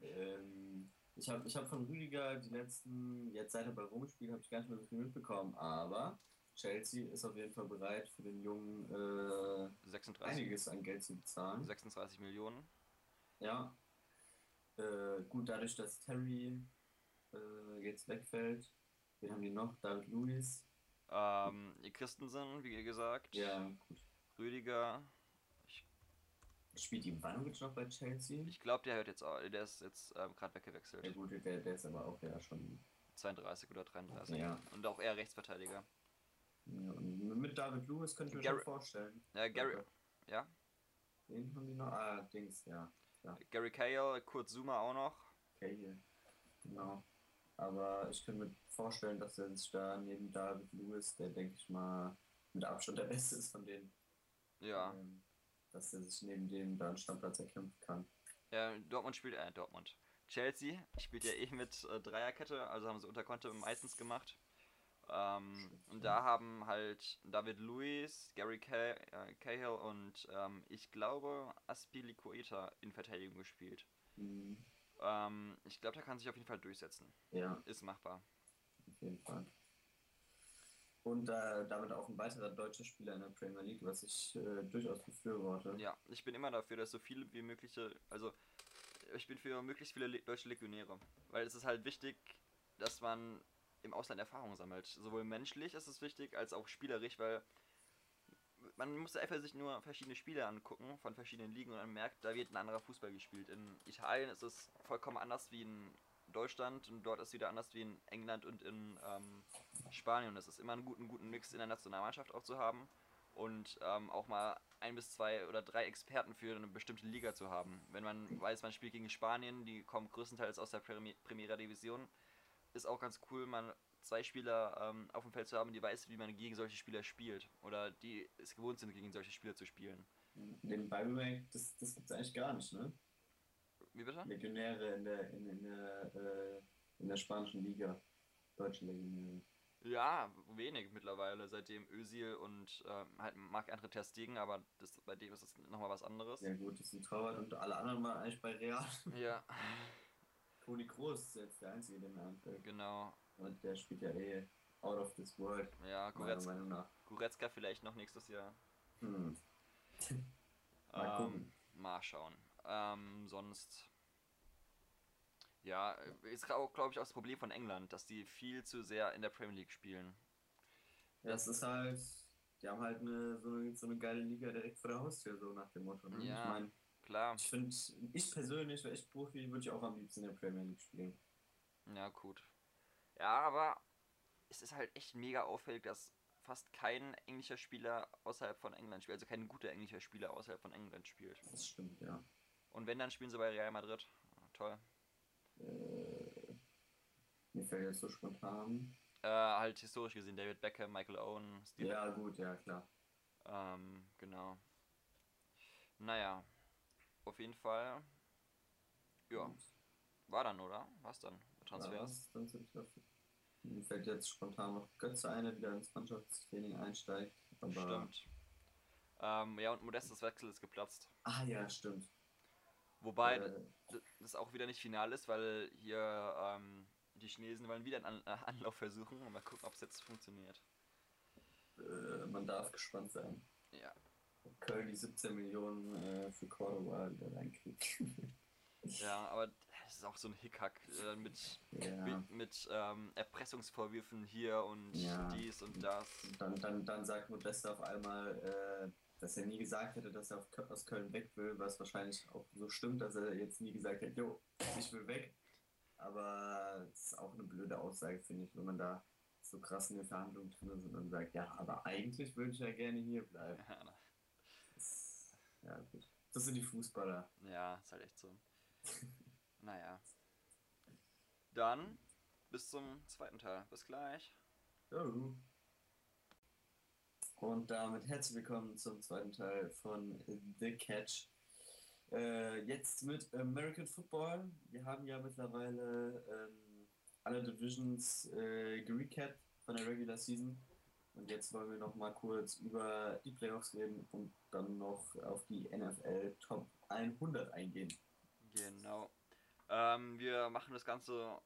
Ähm, ich habe ich hab von Rüdiger die letzten, jetzt seit er bei Rom spielt, habe ich gar nicht mehr so viel mitbekommen, aber Chelsea ist auf jeden Fall bereit, für den Jungen äh, 36, einiges an Geld zu bezahlen. 36 Millionen. Ja. Äh, gut, dadurch, dass Terry äh, jetzt wegfällt, wen haben die noch? David Luiz. Ähm, Christensen, wie gesagt. Ja, gut. Rüdiger. Spielt Ivanovic noch bei Chelsea? Ich glaube, der hört jetzt auch, der ist jetzt ähm, gerade weggewechselt. Ja gut, der, der ist aber auch ja schon 32 oder 33. Ja. Und auch eher Rechtsverteidiger. Ja, und mit David Lewis könnte ich mir schon vorstellen. Ja, Gary, ja. Den haben die noch. Ah, Dings, ja. Gary Cahill, Kurt Zuma auch noch. Okay, hier. Genau. Aber ich könnte mir vorstellen, dass er sich da neben David Lewis, der denke ich mal mit Abstand der Beste ist von denen, Ja. ähm, dass er sich neben dem da einen Stammplatz erkämpfen kann. Ja, Dortmund spielt, äh, Dortmund. Chelsea spielt ja eh mit äh, Dreierkette, also haben sie unter Konte meistens gemacht. Ähm, und da haben halt David Luiz, Gary Cah äh, Cahill und ähm, ich glaube Aspilicueta in Verteidigung gespielt. Mhm. Ähm, ich glaube, der kann sich auf jeden Fall durchsetzen. Ja, Ist machbar. Jeden Fall. Und äh, damit auch ein weiterer deutscher Spieler in der Premier League, was ich äh, durchaus befürworte. Ja, ich bin immer dafür, dass so viele wie mögliche, also ich bin für möglichst viele Le deutsche Legionäre. Weil es ist halt wichtig, dass man im Ausland Erfahrung sammelt. Sowohl menschlich ist es wichtig, als auch spielerisch, weil man muss einfach sich nur verschiedene Spiele angucken von verschiedenen Ligen und man merkt, da wird ein anderer Fußball gespielt. In Italien ist es vollkommen anders wie in Deutschland und dort ist wieder anders wie in England und in ähm, Spanien. Es ist immer einen guten, guten Mix in der Nationalmannschaft auch zu haben und ähm, auch mal ein bis zwei oder drei Experten für eine bestimmte Liga zu haben. Wenn man weiß, man spielt gegen Spanien, die kommen größtenteils aus der Primera Division, ist auch ganz cool, man zwei Spieler ähm, auf dem Feld zu haben, die weiß, wie man gegen solche Spieler spielt oder die es gewohnt sind, gegen solche Spieler zu spielen. Nebenbei bemerkt, das, das gibt es eigentlich gar nicht, ne? Wie bitte? Legionäre in der, in, in der, äh, in der spanischen Liga. Deutsche Legionäre. Ja, wenig mittlerweile, seitdem Özil und ähm, halt Marc-André Ter Stegen, aber das, bei dem ist es nochmal was anderes. Ja gut, das ist ein Torwart und alle anderen waren eigentlich bei Real. Ja, [LAUGHS] Toni Kroos ist jetzt der Einzige, der mir einfällt. genau. Und der spielt ja eh out of this world, Ja, meiner Goretzka, Meinung nach. Goretzka vielleicht noch nächstes Jahr. Hm. Mal ähm. Mal schauen. Ähm, sonst. Ja, ist auch, glaube ich, auch das Problem von England, dass die viel zu sehr in der Premier League spielen. Ja, es ist halt, die haben halt eine, so, eine, so eine geile Liga direkt vor der Haustür, so nach dem Motto. Ne? Ja. Ich meine, Klar. ich finde, ich persönlich, wäre ich Profi, würde ich auch am liebsten in der Premier League spielen. Ja, gut. Ja, aber es ist halt echt mega auffällig, dass fast kein englischer Spieler außerhalb von England spielt. Also kein guter englischer Spieler außerhalb von England spielt. Das stimmt, ja. Und wenn, dann spielen sie bei Real Madrid. Toll. Äh, mir fällt jetzt so spontan. Äh, halt historisch gesehen, David Beckham, Michael Owen, Steve. Ja, gut, ja, klar. Ähm, genau. Naja, auf jeden Fall. Ja, war dann, oder? Was dann? Transfers? Ja, dann Mir fällt jetzt spontan noch Götze ein, der wieder ins Mannschaftstraining einsteigt. Aber, Stimmt. Ähm, ja, und Modestes Wechsel ist geplatzt. Ah ja, stimmt. Wobei Äh, das auch wieder nicht final ist, weil hier ähm, die Chinesen wollen wieder einen An äh, Anlauf versuchen und mal gucken, ob es jetzt funktioniert. äh, man darf gespannt sein. Ja. Köln die 17 Millionen äh, für Cordoba wieder reinkriegt. [LAUGHS] Ja, aber es ist auch so ein Hickhack äh, mit, ja. mit, mit ähm, Erpressungsvorwürfen hier und Ja. dies und das. Und dann, dann, dann sagt Modeste auf einmal, äh, dass er nie gesagt hätte, dass er aus Köln weg will, was wahrscheinlich auch so stimmt, dass er jetzt nie gesagt hat, jo, ich will weg. Aber es ist auch eine blöde Aussage, finde ich, wenn man da so krass in den Verhandlungen drin ist und dann sagt, ja, aber eigentlich würde ich ja gerne hier bleiben. Das, ja, gut. Das sind die Fußballer. Ja, ist halt echt so. [LAUGHS] naja. Dann bis zum zweiten Teil. Bis gleich. Jo. Und damit herzlich willkommen zum zweiten Teil von The Catch. Äh, jetzt mit American Football. Wir haben ja mittlerweile ähm, alle Divisions äh, gerecapt von der Regular Season. Und jetzt wollen wir noch mal kurz über die Playoffs reden und dann noch auf die NFL Top 100 eingehen. Genau. Ähm, wir machen das Ganze,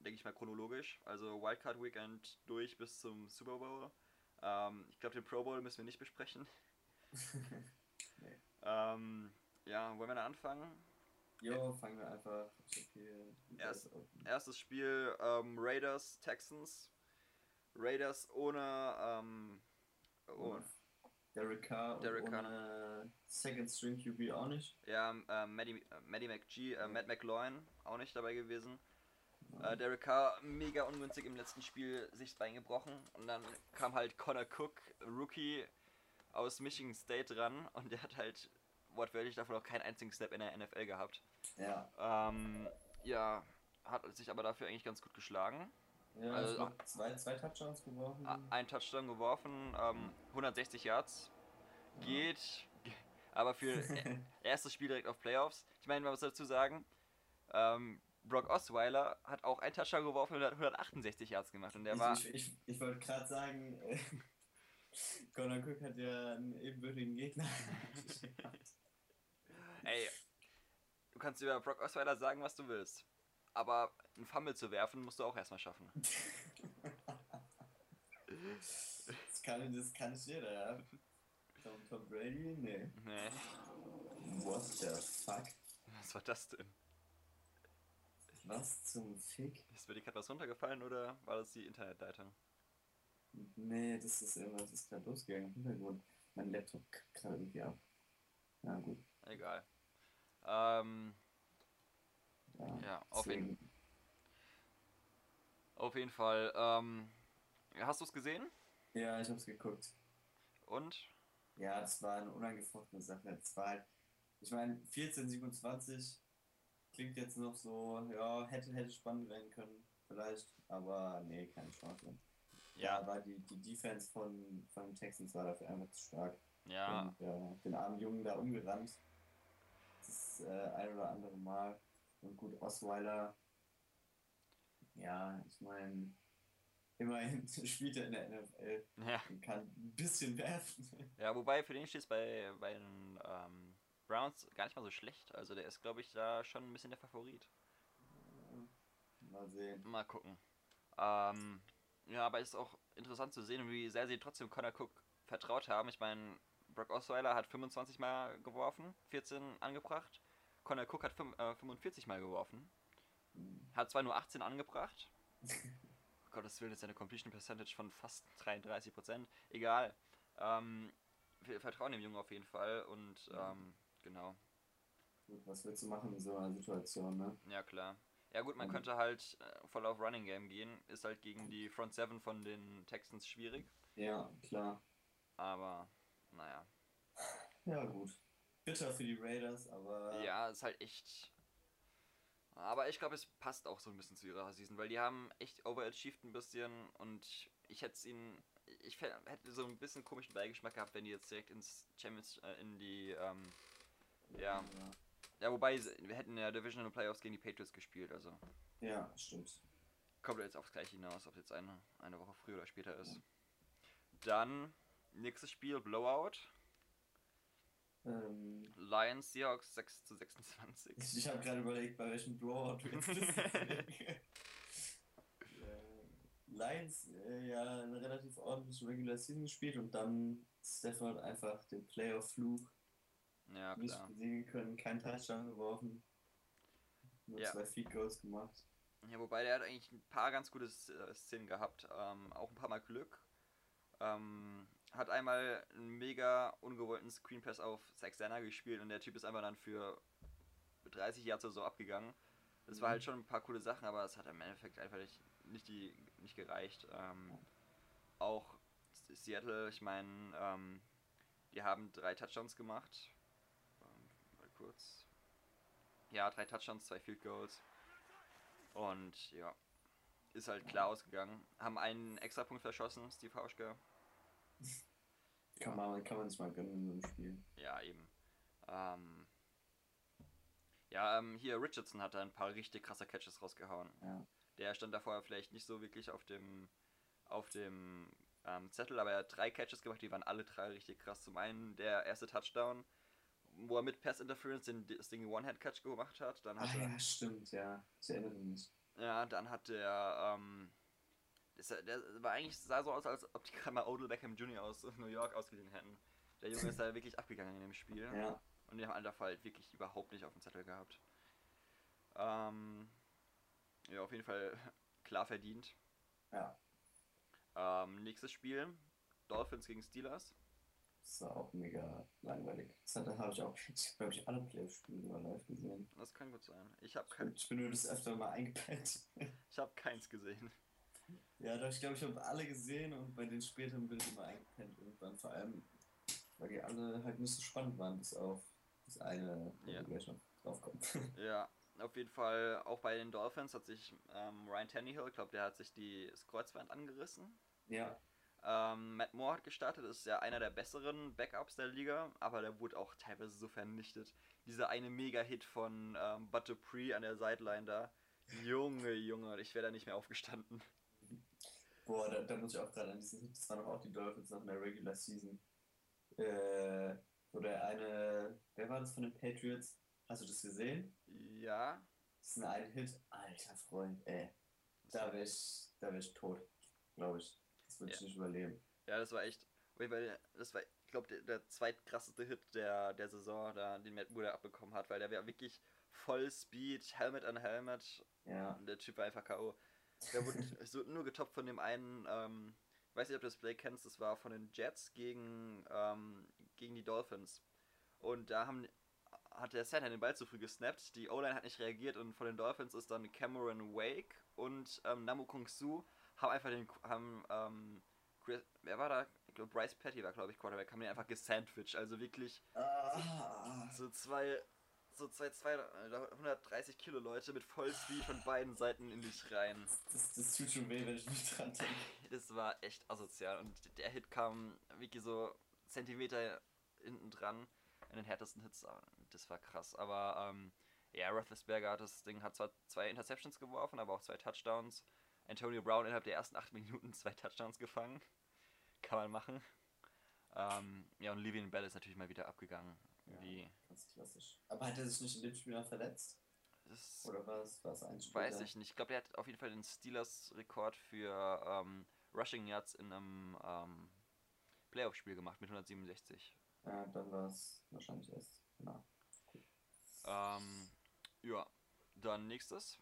denke ich mal, chronologisch. Also Wildcard Weekend durch bis zum Super Bowl. Ähm, ich glaube, den Pro Bowl müssen wir nicht besprechen. [LAUGHS] Ähm, ja, wollen wir da anfangen? Jo, fangen wir einfach. Hier Erst- Erstes Spiel ähm, Raiders, Texans. Raiders ohne, ähm, oh, Und Derek Carr Derek Carr. ohne Second String QB auch nicht. ja, ähm, Maddie, äh, Maddie McG, äh, Matt McLaurin auch nicht dabei gewesen. Äh, Derek Carr mega ungünstig im letzten Spiel sich das Bein gebrochen und dann kam halt Connor Cook, Rookie aus Michigan State ran und der hat halt wortwörtlich davon auch keinen einzigen Snap in der NFL gehabt. Ja, Ähm, ja, hat sich aber dafür eigentlich ganz gut geschlagen. ja Also- zwei, zwei Touchdowns geworfen. Ein Touchdown geworfen, ähm, 160 Yards. Geht, ge- [LAUGHS] aber für [LAUGHS] e- erstes Spiel direkt auf Playoffs. Ich meine, man muss dazu sagen, ähm, Brock Osweiler hat auch ein Touchdown geworfen und hat 168 Yards gemacht. Und der ich war, ich, ich, ich wollte gerade sagen, äh, [LAUGHS] Connor Cook hat ja einen ebenbürtigen Gegner. [LAUGHS] ey, du kannst über Brock Osweiler sagen, was du willst. Aber einen Fumble zu werfen, musst du auch erstmal schaffen. [LAUGHS] das, kann, das kann nicht jeder, ja. Tom, Tom Brady? Nee. Nee, What the fuck? was war das denn? Was zum Fick? Ist für dich gerade was runtergefallen oder war das die Internetleitung? Nee, das ist irgendwas, ist gerade losgegangen im Hintergrund. Mein Laptop kackt gerade irgendwie ab. Ja, gut. Egal. Ähm, Ja, ja, auf jeden, auf jeden Fall. Ähm, hast du es gesehen? Ja, ich hab's geguckt. Und? Ja, das war eine unangefochtene Sache. Das war halt, ich meine, 14, 27 klingt jetzt noch so, ja, hätte, hätte spannend werden können, vielleicht, aber nee, keine Chance. Ja, war die, die Defense von, von den Texans war dafür einfach zu stark. Ja, Und ja, den armen Jungen da umgerannt. Das äh, ein oder andere Mal. Und gut, Osweiler, ja, ich meine, immerhin [LAUGHS] spielt er in der NFL ja. und kann ein bisschen werfen. Ja, wobei für den steht es bei, bei den ähm, Browns gar nicht mal so schlecht. Also der ist, glaube ich, da schon ein bisschen der Favorit. Mal sehen. Mal gucken. Ähm, ja, aber es ist auch interessant zu sehen, wie sehr sie trotzdem Connor Cook vertraut haben. Ich meine, Brock Osweiler hat 25 Mal geworfen, 14 angebracht. Connor Cook hat fünf- äh, 45 Mal geworfen. Hat zwar nur 18 angebracht. [LAUGHS] Gottes Willen ist eine Completion Percentage von fast 33%. Egal. Ähm, wir vertrauen dem Jungen auf jeden Fall und ähm, genau. Gut, was willst du machen in so einer Situation, ne? Ja, klar. Ja gut, man könnte halt äh, voll auf Running Game gehen. Ist halt gegen die Front 7 von den Texans schwierig. Ja, klar. Aber, naja. Ja, gut. Bitter für die Raiders, aber. Ja, ist halt echt. Aber ich glaube, es passt auch so ein bisschen zu ihrer Season, weil die haben echt overachieved ein bisschen und ich hätte es ihnen. Ich hätte so ein bisschen komischen Beigeschmack gehabt, wenn die jetzt direkt ins Champions äh, in die. Ähm, ja. Ja, wobei wir hätten ja Divisional Playoffs gegen die Patriots gespielt, also Ja, stimmt. kommt jetzt aufs gleiche hinaus, ob jetzt eine, eine Woche früher oder später ist. Dann nächstes Spiel, Blowout. Ähm, Lions Seahawks 6 zu 26. [LAUGHS] ich habe gerade überlegt, bei welchem Blowout du jetzt bist. Äh, [LAUGHS] [LAUGHS] Lions, äh, ja, eine relativ ordentliche Regular Season gespielt und dann Stafford einfach den Playoff-Flug Ja, nicht klar. besiegen können, kein Touchdown geworfen, nur Ja. zwei Feed Goals gemacht. Ja, wobei der hat eigentlich ein paar ganz gute äh, Szenen gehabt. Ähm, auch ein paar Mal Glück. Ähm, hat einmal einen mega ungewollten Screen Pass auf Saxena gespielt und der Typ ist einfach dann für 30 Yards oder so abgegangen. Das war Mhm. halt schon ein paar coole Sachen, aber es hat im Endeffekt einfach nicht, nicht, die, nicht gereicht. Ähm, auch Seattle, ich meine, ähm, die haben drei Touchdowns gemacht. Kurz. Ja, drei Touchdowns, zwei Field Goals. Und ja, ist halt klar ausgegangen. Haben einen Extrapunkt verschossen, Steve Hauschke. Kann man, kann man mal gönnen einem Spiel. Ja, eben. Ähm, ja, ähm, hier Richardson hat da ein paar richtig krasse Catches rausgehauen. Ja. Der stand da vorher vielleicht nicht so wirklich auf dem auf dem ähm, Zettel, aber er hat drei Catches gemacht, die waren alle drei richtig krass. Zum einen der erste Touchdown, wo er mit Pass Interference den, das Ding One-Hand-Catch gemacht hat. Dann hat Ah er, ja, stimmt, ja. Ich erinnere mich. Ja, dann hat der, ähm, das, der war eigentlich, sah so aus, als ob die gerade mal Odell Beckham Jr. aus New York ausgeliehen hätten. Der Junge ist da wirklich abgegangen in dem Spiel. Ja. Und die haben einfach halt wirklich überhaupt nicht auf dem Zettel gehabt. Ähm, ja, auf jeden Fall [LAUGHS] klar verdient. Ja. Ähm, nächstes Spiel, Dolphins gegen Steelers. Das war auch mega langweilig. Das hatte- habe ich auch, glaube ich, alle Playoff-Spiele sogar live gesehen. Das kann gut sein. Ich habe kein, Ich bin nur das öfter mal eingepennt. [LAUGHS] ich hab keins gesehen. ja, doch, ich glaube, ich habe alle gesehen und bei den späteren bin ich immer eingepennt irgendwann. Vor allem, weil die alle halt nicht so spannend waren, bis auf das eine, wo Ja. wir gleich noch drauf kommen. [LAUGHS] Ja, auf jeden Fall auch bei den Dolphins hat sich ähm, Ryan Tannehill, ich glaube, der hat sich die, das Kreuzband angerissen. ja, Ähm, Matt Moore hat gestartet, ist ja einer der besseren Backups der Liga, aber der wurde auch teilweise so vernichtet. Dieser eine Mega-Hit von ähm, Bud Dupree an der Sideline da. Junge, Junge, ich wäre da nicht mehr aufgestanden. boah, da, da muss ich auch gerade an diesen Hit, das waren doch auch die Dolphins nach der Regular Season. Äh, wo der eine, wer war das von den Patriots? Hast du das gesehen? Ja, Das ist ein ein Hit. Alter Freund, ey. Da wäre ich, da wär ich tot, glaube ich. Das würde ich Ja. nicht überleben. ja, das war echt. Das war, ich glaube, der, der zweitkrasseste Hit der, der Saison, da, den Matt Moore abbekommen hat, weil der war wirklich voll Speed, Helmet an Helmet. Ja, Und der Typ war einfach K.O. Der wurde [LAUGHS] so nur getoppt von dem einen, ähm, ich weiß nicht, ob du das Play kennst, das war von den Jets gegen, ähm, gegen die Dolphins. Und da haben, hat der Center den Ball zu früh gesnappt, die O-Line hat nicht reagiert und von den Dolphins ist dann Cameron Wake und ähm, Namu Kung Su haben einfach den, haben, ähm, Chris, wer war da? Ich glaube, Bryce Petty war, glaube ich, Quarterback, haben den einfach gesandwiched. Also wirklich Ah, so zwei, so zwei, zwei, äh, 130 Kilo Leute mit Vollspeed von beiden Seiten in dich rein. das, das tut schon weh, wenn ich mich dran denke. Das war echt asozial und der Hit kam wirklich so Zentimeter hinten dran in den härtesten Hits. Ah, Das war krass. Aber ähm, ja, Roethlisberger hat das Ding hat zwar zwei Interceptions geworfen, aber auch zwei Touchdowns. Antonio Brown innerhalb der ersten acht Minuten zwei Touchdowns gefangen. Kann man machen. Ähm, ja, und Livian Bell ist natürlich mal wieder abgegangen. Ja. Wie, Ganz klassisch. Aber hat er sich nicht in dem Spiel noch verletzt? das Oder war es, war es ein Spiel? weiß ich nicht. Ich glaube, der hat auf jeden Fall den Steelers-Rekord für ähm, Rushing Yards in einem ähm, Playoff-Spiel gemacht mit 167. Ja, dann war es wahrscheinlich erst. Genau. Ähm, ja, dann nächstes.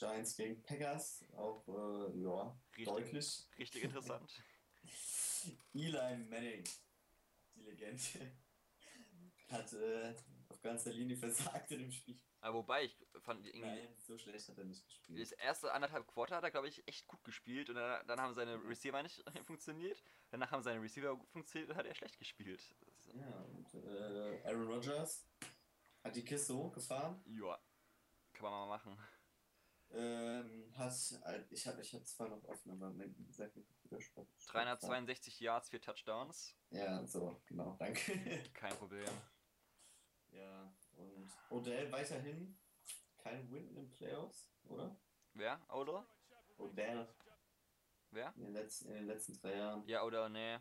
Giants gegen Packers, auch äh, ja, Richtig. deutlich. Richtig interessant. [LAUGHS] Eli Manning, die Legende, [LAUGHS] hat äh, auf ganzer Linie versagt in dem Spiel. Aber wobei, ich fand irgendwie. Nein, so schlecht hat er nicht gespielt. Das erste anderthalb Quarter hat er, glaube ich, echt gut gespielt und dann, dann haben seine Receiver nicht [LAUGHS] funktioniert. Danach haben seine Receiver gut funktioniert und hat er schlecht gespielt. Ja, und äh, Aaron Rodgers hat die Kiste hochgefahren. Ja, kann man mal machen. Ähm, äh, ich habe ich hab zwar noch offen, aber wie gesagt, Computer spart. 362 Yards, 4 Touchdowns. Ja, so, genau, danke. [LAUGHS] Kein Problem. ja, und Odell weiterhin kein Win in den Playoffs, oder? Wer? Oder? Odell Wer? in den letzten, in den letzten drei Jahren. Ja, oder nee.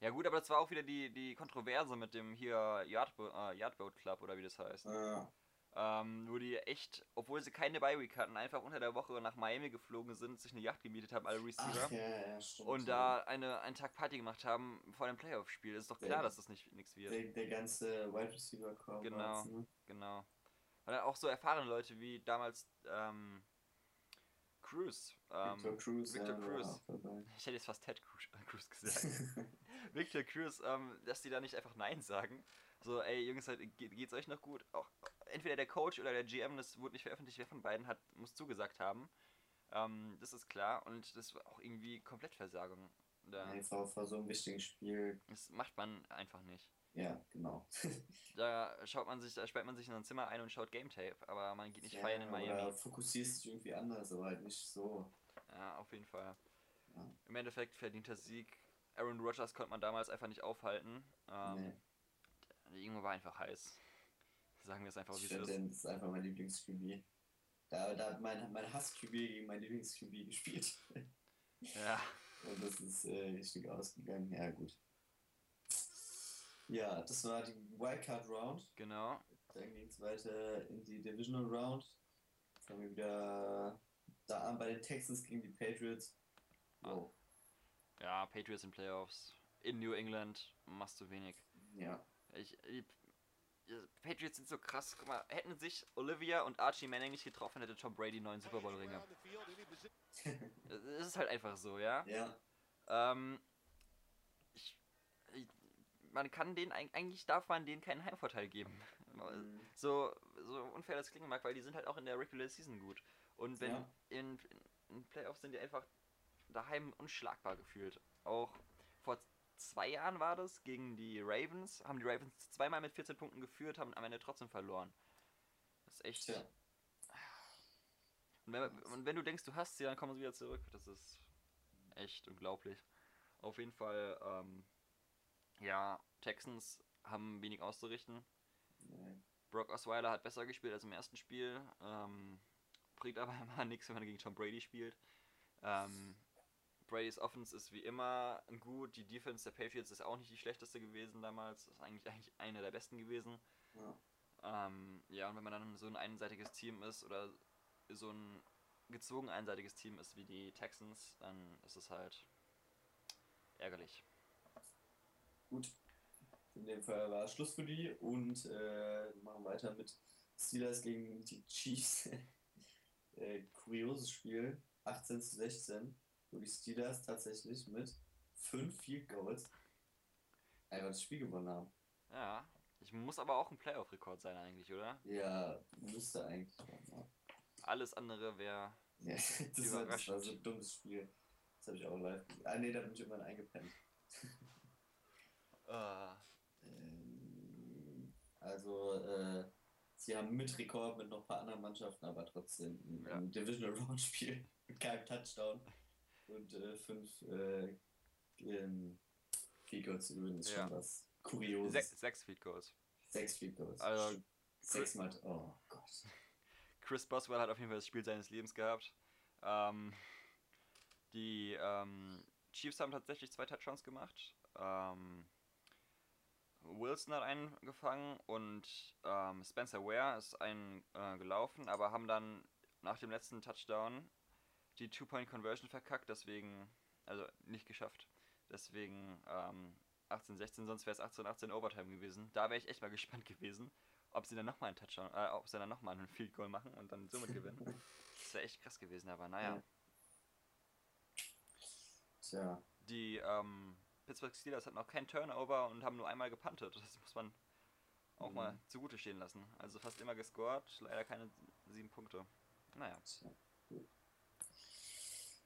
Ja gut, aber das war auch wieder die, die Kontroverse mit dem hier Yardbo äh, Yardboat Club oder wie das heißt. Äh, Ähm, wo die echt, obwohl sie keine Bye-Week hatten, einfach unter der Woche nach Miami geflogen sind, sich eine Yacht gemietet haben, alle Receiver. ach, ja, ja, stimmt. Und da eine, einen Tag Party gemacht haben vor dem Playoff-Spiel. Ist doch klar, Ja. dass das nicht nichts wird. der, der ganze Wide Receiver Core. Genau. ne? Genau. Und auch so erfahrene Leute wie damals ähm, Cruz. Ähm, Victor Cruz, Victor ja, Cruz. [LAUGHS] Ich hätte jetzt fast Ted Cruz, äh, Cruz gesagt. [LAUGHS] Victor Cruz, ähm, dass die da nicht einfach Nein sagen. So, ey, Jungs, halt, ge- geht's euch noch gut? Auch entweder der Coach oder der GM, das wurde nicht veröffentlicht, wer von beiden hat, muss zugesagt haben. Ähm, das ist klar und das war auch irgendwie komplett Versagung. Da, Ja, vor, so einem wichtigen Spiel, das macht man einfach nicht. ja, genau. [LAUGHS] Da schaut man sich, da sperrt man sich in ein Zimmer ein und schaut Game Tape, aber man geht nicht ja, feiern in Miami. Oder fokussierst dich irgendwie anders, aber halt nicht so. Ja, auf jeden Fall. Ja. Im Endeffekt verdienter Sieg. Aaron Rodgers konnte man damals einfach nicht aufhalten. Ähm, nee. Der Junge war einfach heiß. Sagen wir es einfach, wie es ist. das ist einfach mein Lieblings-QB. Da, da hat mein, mein Hass-QB gegen mein Lieblings-QB gespielt. [LAUGHS] Ja, Und das ist äh, richtig ausgegangen. Ja, gut. Ja, das war die Wildcard Round. genau. Dann ging es weiter in die Divisional Round. Jetzt haben wir wieder da bei den Texans gegen die Patriots. Wow. Ja, Patriots in Playoffs. In New England machst du wenig. Ja. Ich, die, die Patriots sind so krass. Guck mal, hätten sich Olivia und Archie Manning nicht getroffen, hätte Tom Brady neun Super Bowl Ringe. Es ist halt einfach so, ja. [LAUGHS] Ja. Ähm, ich, ich, man kann denen eig- eigentlich darf man denen keinen Heimvorteil geben. Mhm. So, so unfair das klingen mag, weil die sind halt auch in der Regular Season gut. Und wenn Ja. in, in Playoffs sind die einfach daheim unschlagbar gefühlt. Auch zwei Jahren war das gegen die Ravens, haben die Ravens zweimal mit 14 Punkten geführt, haben am Ende trotzdem verloren. Das ist echt. Tja. Und wenn, und wenn du denkst, du hast sie, dann kommen sie wieder zurück. Das ist echt unglaublich. Auf jeden Fall, ähm, ja, Texans haben wenig auszurichten. Nee. Brock Osweiler hat besser gespielt als im ersten Spiel. Ähm, bringt aber [LAUGHS] immer nichts, wenn man gegen Tom Brady spielt. Ähm, Brady's Offense ist wie immer gut. Die Defense der Patriots ist auch nicht die schlechteste gewesen damals. Ist eigentlich, eigentlich eine der besten gewesen. Ja. Ähm, ja, und wenn man dann so ein einseitiges Team ist oder so ein gezwungen einseitiges Team ist wie die Texans, dann ist es halt ärgerlich. Gut. In dem Fall war Schluss für die und äh, machen weiter mit Steelers gegen die Chiefs. [LAUGHS] äh, kurioses Spiel, 18 zu 16, wo die Steelers tatsächlich mit 5 Field Goals einfach das Spiel gewonnen haben. Ja, ich muss aber auch ein Playoff-Rekord sein eigentlich, oder? Ja, müsste eigentlich. Ja, Alles andere wäre ja [LAUGHS] das, war, das war so ein dummes Spiel. Das habe ich auch live gesehen. Ah, nee, da bin ich irgendwann eingepennt. [LAUGHS] Ähm, also, äh, sie haben mit Rekord mit noch ein paar anderen Mannschaften, aber trotzdem ein, Ja. ein Divisional Round Spiel mit keinem Touchdown und äh, fünf äh, ähm, Field Goals zu gewinnen, ist Ja. schon was Kurioses. sechs, sechs Field Goals. Sechs Field Goals. Also, Sechsmal. Oh Gott. [LAUGHS] Chris Boswell hat auf jeden Fall das Spiel seines Lebens gehabt. Ähm, die ähm, Chiefs haben tatsächlich zwei Touchdowns gemacht. Ähm, Wilson hat einen gefangen und ähm, Spencer Ware ist einen äh, gelaufen, aber haben dann nach dem letzten Touchdown die Two-Point-Conversion verkackt, deswegen, also nicht geschafft. Deswegen ähm, 18-16, sonst wäre es 18-18 Overtime gewesen. Da wäre ich echt mal [LAUGHS] gespannt gewesen, ob sie dann nochmal einen Touchdown, äh, ob sie dann nochmal einen Field Goal machen und dann somit gewinnen. [LAUGHS] Das wäre echt krass gewesen, aber naja. Ja. Tja, Die ähm, Pittsburgh Steelers hatten auch keinen Turnover und haben nur einmal gepuntet. Das muss man auch Mhm. mal zugute stehen lassen. Also fast immer gescored, leider keine sieben Punkte. Naja. tja.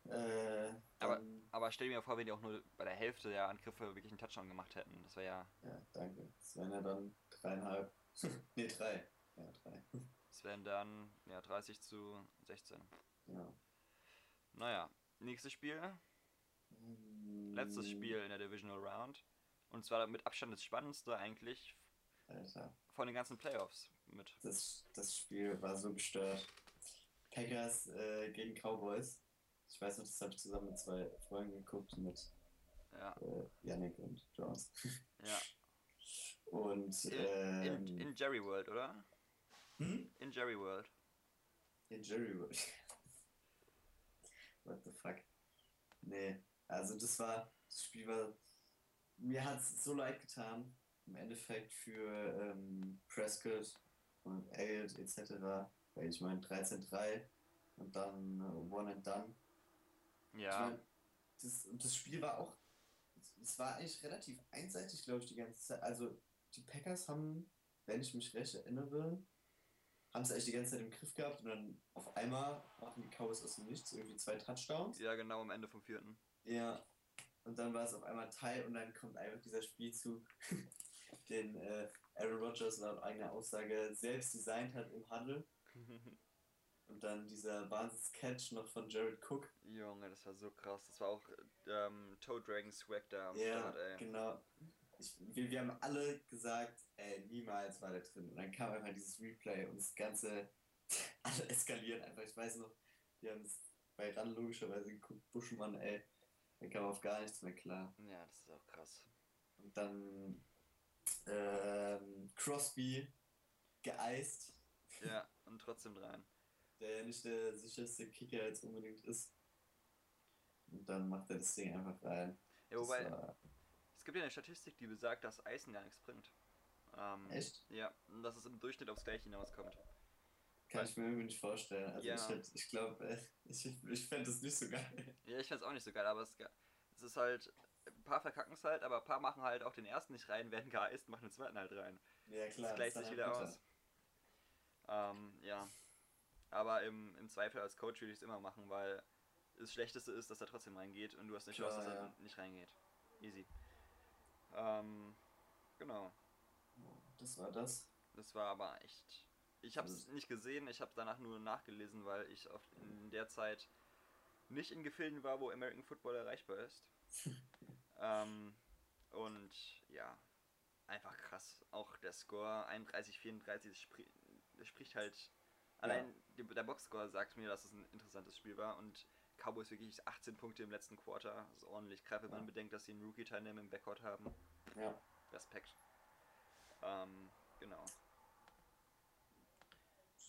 Äh, Aber- Aber stell dir mal vor, wenn die auch nur bei der Hälfte der Angriffe wirklich einen Touchdown gemacht hätten. Das wäre ja, Ja, danke. Das wären ja dann dreieinhalb. [LAUGHS] nee, drei. Ja, drei. das wären dann ja 30 zu 16. Ja. Naja, nächstes Spiel, letztes Mm, Spiel in der Divisional Round. Und zwar mit Abstand das spannendste eigentlich Alter, von den ganzen Playoffs mit. das, das Spiel war so gestört. Packers äh, gegen Cowboys. Ich weiß noch, das habe ich zusammen mit zwei Freunden geguckt, mit Ja, äh, Yannick und Jones. ja. Und In, ähm, in, in Jerry World, oder? hm? In Jerry World. in Jerry World. [LAUGHS] What the fuck? Nee, also das war, das Spiel war, mir hat es so leid getan, im Endeffekt für ähm, Prescott und Elliott etc., weil ich meine 13-3 und dann äh, One and Done. Ja, mein, das, und das Spiel war auch, es war eigentlich relativ einseitig, glaube ich, die ganze Zeit. Also die Packers haben, wenn ich mich recht erinnere, haben es eigentlich die ganze Zeit im Griff gehabt und dann auf einmal machen die Cowboys aus dem Nichts irgendwie zwei Touchdowns. ja, genau am Ende vom vierten. Ja. Und dann war es auf einmal Teil und dann kommt einfach dieser Spielzug, [LAUGHS] den äh, Aaron Rodgers laut eigener Aussage selbst designt hat im Huddle. [LAUGHS] Und dann dieser Wahnsinns-Catch noch von Jared Cook. Junge, das war so krass. Das war auch ähm, Toe Dragon Swag da am Ja, Start, ey. genau. Ich, wir, wir haben alle gesagt, ey, niemals war der drin. Und dann kam einfach dieses Replay und das Ganze, [LAUGHS] alle eskalieren einfach. Ich weiß noch, wir haben es bei RAN logischerweise geguckt, Buschmann, ey, der kam auf gar nichts mehr klar. Ja, das ist auch krass. Und dann ähm, Crosby geeist, Ja, und trotzdem rein. Der ja nicht der sicherste Kicker jetzt unbedingt ist. Und dann macht er das Ding einfach rein. Ja, Das wobei, war- es gibt ja eine Statistik, die besagt, dass Eisen gar nichts bringt. Ähm, Echt? Ja, und dass es im Durchschnitt aufs gleiche hinauskommt. Kann ich mir irgendwie nicht vorstellen. Also Ja. ich, ich glaube, äh, ich, ich fände das nicht so geil. Ja, ich find's auch nicht so geil, aber es, es ist halt, ein paar verkacken es halt, aber ein paar machen halt auch den ersten nicht rein, werden geeist, machen den zweiten halt rein. Ja klar. das gleicht sich wieder aus. Ähm, ja. Aber im, im Zweifel als Coach würde ich es immer machen, weil das Schlechteste ist, dass er trotzdem reingeht und du hast eine Chance, dass er ja. nicht reingeht. Easy. Ähm, genau. Das war das. Das war aber echt. Ich habe es Also- nicht gesehen, ich habe danach nur nachgelesen, weil ich auf, in der Zeit nicht in Gefilden war, wo American Football erreichbar ist. [LAUGHS] ähm, und ja, einfach krass. Auch der Score 31, 34 spri das spricht halt. Allein die, der Boxscore sagt mir, dass es ein interessantes Spiel war und Cowboys wirklich 18 Punkte im letzten Quarter. Das ist ordentlich. Gerade wenn man Ja. bedenkt, dass sie einen Rookie-Teilnehmer im Backcourt haben. Ja. Respekt. Ähm, genau.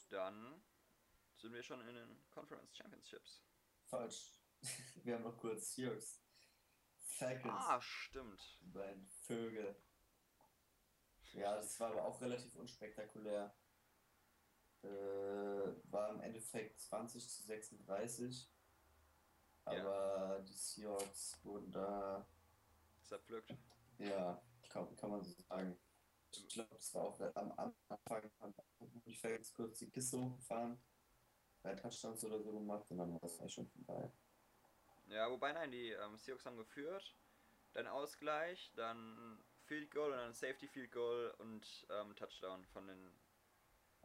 Dann sind wir schon in den Conference Championships. Falsch. [LAUGHS] Wir haben noch kurz Seahawks. Falcons. Ah, stimmt. Die beiden Vögel. Ja, das war aber auch relativ unspektakulär. Äh, war im Endeffekt 20 zu 36. Aber die Seahawks wurden da, Zerpflückt. ja, kann, kann man so sagen. Ich glaube, es war auch am Anfang haben die Falcons kurz die Kiste hochgefahren, drei Touchdowns oder so gemacht und dann war es eigentlich schon vorbei. Ja, wobei nein, die ähm, Seahawks haben geführt. Dann Ausgleich, dann Field Goal und dann Safety Field Goal und ähm, Touchdown von den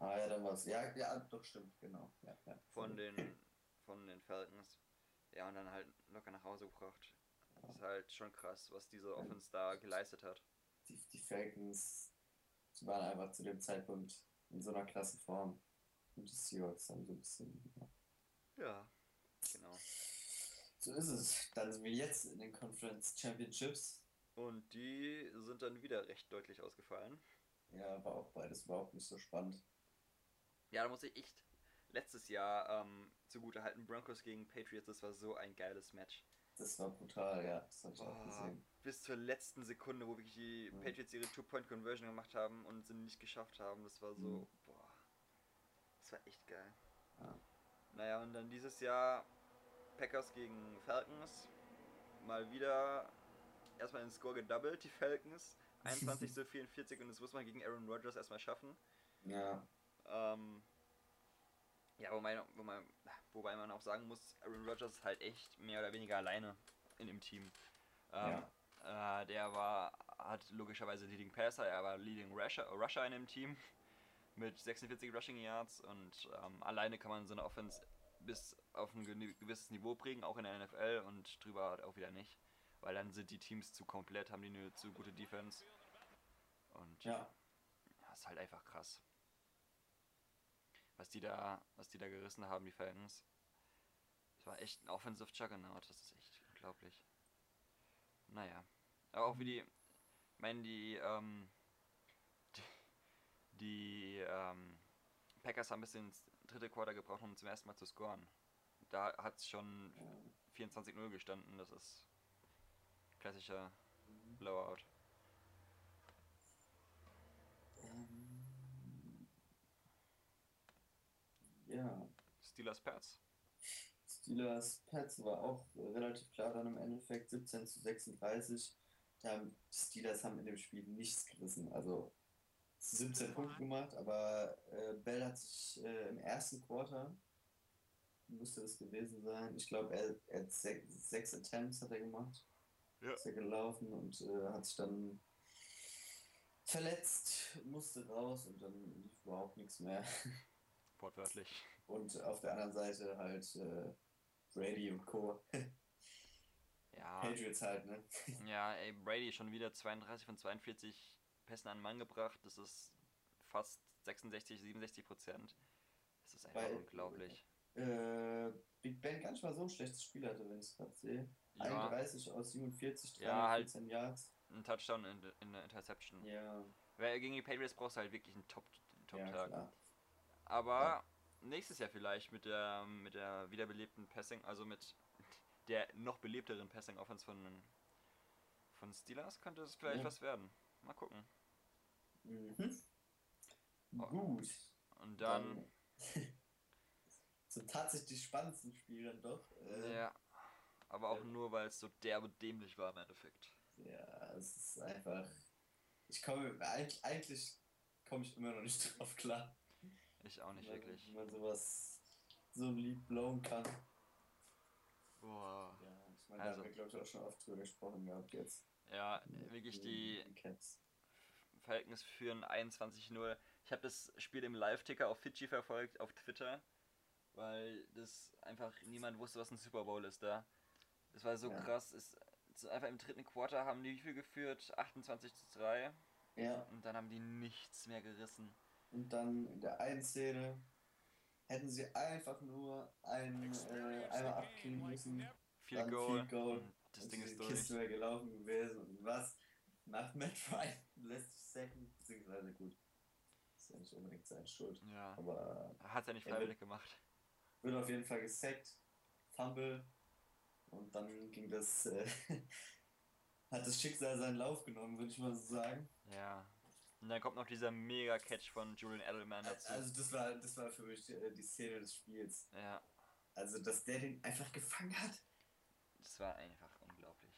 Ah ja, dann war es. Ja, ja, doch, stimmt, genau. Ja, ja. von den von den Falcons. Ja, und dann halt locker nach Hause gebracht. Das ist halt schon krass, was diese Offense da geleistet hat. die, die Falcons die waren einfach zu dem Zeitpunkt in so einer klassen Form. Und die Seahawks haben so ein bisschen. Ja. Ja, genau. So ist es. Dann sind wir jetzt in den Conference Championships. Und die sind dann wieder recht deutlich ausgefallen. Ja, war auch beides überhaupt nicht so spannend. Ja, da muss ich echt letztes Jahr ähm, zugute halten. Broncos gegen Patriots, das war so ein geiles Match. Das war brutal, ja. Das habe ich auch Boah, gesehen. bis zur letzten Sekunde, wo wirklich die Mhm. Patriots ihre Two-Point-Conversion gemacht haben und sie nicht geschafft haben. Das war so, Mhm. boah. Das war echt geil. Ja. Naja, und dann dieses Jahr Packers gegen Falcons. Mal wieder erstmal den Score gedoubled, die Falcons. [LAUGHS] 21 zu 44 und das muss man gegen Aaron Rodgers erstmal schaffen. Ja. Ähm, ja, wobei, wo man, wobei man auch sagen muss, Aaron Rodgers ist halt echt mehr oder weniger alleine in dem Team. Ähm, äh, der war, hat logischerweise Leading Passer, er war Leading Rusher, Rusher in dem Team mit 46 Rushing Yards und ähm, alleine kann man so eine Offense bis auf ein gewisses Niveau bringen, auch in der NFL und drüber halt auch wieder nicht. Weil dann sind die Teams zu komplett, haben die eine zu gute Defense. Und Ja. ja, ist halt einfach krass. Was die da, was die da gerissen haben, die Falcons. Das war echt ein Offensive Juggernaut, das ist echt unglaublich. Naja. Aber auch wie die, ich meine, die, ähm, die, die ähm, Packers haben bis ins dritte Quarter gebraucht, um zum ersten Mal zu scoren. Da hat es schon 24-0 gestanden, das ist klassischer Blowout. Ja. Steelers Pats. Steelers Pets war auch relativ klar dann im Endeffekt 17 zu 36. Da die Steelers haben in dem Spiel nichts gerissen. Also 17 Punkte gemacht, aber äh, Bell hat sich äh, im ersten Quarter, müsste es gewesen sein, ich glaube, er, er hat sechs, sechs Attempts hat er gemacht. Ja. Ist er gelaufen und äh, hat sich dann verletzt, musste raus und dann lief überhaupt nichts mehr. [LAUGHS] Wortwörtlich. Und auf der anderen Seite halt äh, Brady und Co. [LAUGHS] Ja, Patriots halt, ne? [LAUGHS] ja, ey, Brady schon wieder 32 von 42 Pässen an den Mann gebracht. Das ist fast 66, 67 Prozent. Das ist einfach Weil- unglaublich. Äh, Big Ben gar nicht mal so ein schlechtes Spiel hatte, wenn ich es gerade sehe. Ja, 31 aus 47, Ja, halt. 314 Yards. ein Touchdown in, in der Interception. Ja, Weil gegen die Patriots brauchst du halt wirklich einen Top-Tag. Top ja, Aber nächstes Jahr vielleicht mit der mit der wiederbelebten Passing, also mit der noch belebteren Passing Offense von von Steelers könnte es vielleicht Ja. was werden. Mal gucken. Mhm. Oh. Gut. Und dann, [LAUGHS] so tatsächlich spannendsten Spiel dann doch. Äh, ja, aber auch äh, nur weil es so derbe dämlich war im Endeffekt. Ja, es ist einfach. Ich komme. Eigentlich, eigentlich komme ich immer noch nicht [LAUGHS] drauf klar. Ich auch nicht man- wirklich. Wie man sowas so ein Lied blowen kann. Boah. Ja, ich meine, Also- da haben wir, glaube ich, auch schon oft drüber gesprochen gehabt jetzt. Ja, wirklich die die. Falcons führen 21-0. Ich habe das Spiel im Live-Ticker auf Fidschi verfolgt, auf Twitter, weil das einfach niemand wusste, was ein Super Bowl ist da. Das war so Ja. krass. Es einfach im dritten Quarter haben die wie viel geführt? 28 zu 3. Ja, Und dann haben die nichts mehr gerissen. Und dann in der einen Szene hätten sie einfach nur ein, äh, einmal abkriegen müssen. Dann Goal. Goal. Und das Ding ist Kiste durch. wäre gelaufen gewesen und was macht Matt [LAUGHS] Ryan? Lässt sich sacken, beziehungsweise gut. Ist ja nicht unbedingt seine Schuld. Ja. Aber Hat er nicht freiwillig gemacht. wird auf jeden Fall gesackt, Fumble und dann ging das, äh, [LAUGHS] hat das Schicksal seinen Lauf genommen, würde ich mal so sagen. Ja. Und dann kommt noch dieser mega Catch von Julian Edelman dazu. Also das war, das war für mich äh, die Szene des Spiels. ja, Also dass der den einfach gefangen hat. das war einfach unglaublich.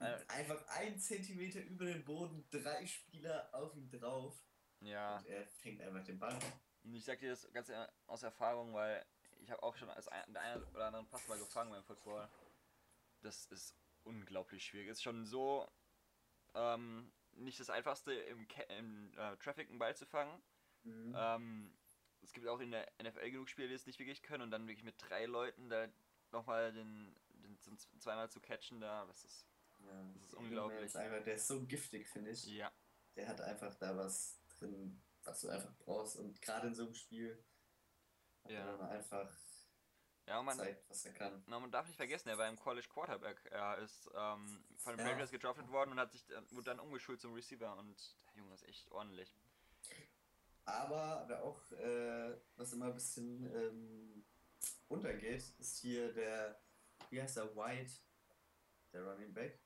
Äh, Einfach ein Zentimeter über den Boden, drei Spieler auf ihm drauf. ja. Und er fängt einfach den Ball. Und ich sag dir das ganz äh, aus Erfahrung, weil ich habe auch schon als ein, einen oder anderen Pass mal gefangen beim Football. Das ist unglaublich schwierig. Ist schon so ähm, nicht das einfachste im, Ca- im äh, Traffic einen Ball zu fangen. Mhm. Ähm, es gibt auch in der NFL genug Spieler, die es nicht wirklich können und dann wirklich mit drei Leuten da nochmal den, den zum zweimal zu catchen, da, das ist ja, das ist unglaublich. Ist einfach, der ist so giftig, finde ich. ja, Der hat einfach da was drin, was du einfach brauchst. Und gerade in so einem Spiel Ja. einfach ja und man, zeigt, was er kann. na, man darf nicht vergessen, er war im College Quarterback. Er ist ähm, von den Ja. Patriots gedraftet worden und hat sich dann- wurde dann umgeschult zum Receiver und der Junge ist echt ordentlich. Aber wer auch, äh, was immer ein bisschen ähm, untergeht, ist hier der wie heißt er, White, der Running Back,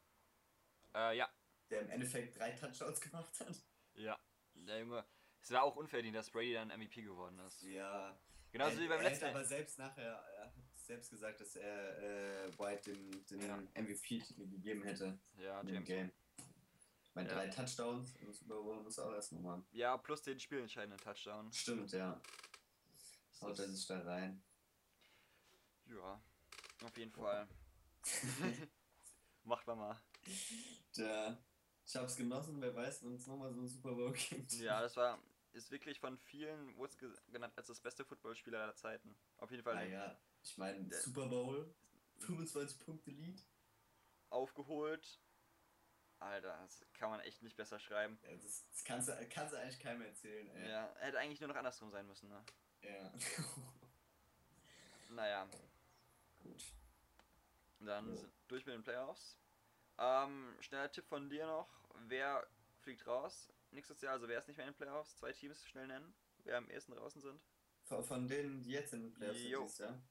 Äh, ja. der im Endeffekt drei Touchdowns gemacht hat. Ja. Der Junge. Es war auch unverdient, dass Brady dann MVP geworden ist. Ja. Genauso er, wie beim er letzten. hat aber selbst nachher, er hat selbst gesagt, dass er äh, White den, den Ja. MVP-Titel gegeben hätte Ja, James. Game. Meine, Ja. drei Touchdowns im Super Bowl muss er auch erst nochmal. Ja, plus den spielentscheidenden Touchdown. Stimmt, ja. Haut er sich da rein. Ja, auf jeden Fall. [LAUGHS] Macht man mal. Ja, ich hab's genossen, wer weiß, wenn es nochmal so einen Super Bowl gibt. Ja, das war, ist wirklich von vielen, wurde es ge genannt als das beste Footballspieler aller Zeiten. Auf jeden Fall Ah ja, ich meine, Der- Super Bowl, 25 Punkte Lead. aufgeholt. Alter, das kann man echt nicht besser schreiben. Ja, das, das kannst, du, kannst du eigentlich keinem erzählen, ey. Ja, hätte eigentlich nur noch andersrum sein müssen, ne? Ja. [LAUGHS] Naja, Gut. dann sind durch mit den Playoffs. Ähm, schneller Tipp von dir noch. Wer fliegt raus nächstes Jahr? Also wer ist nicht mehr in den Playoffs? Zwei Teams schnell nennen, wer am ehesten draußen sind. Von, von denen, die jetzt in den Playoffs sind, Jo. dieses Jahr.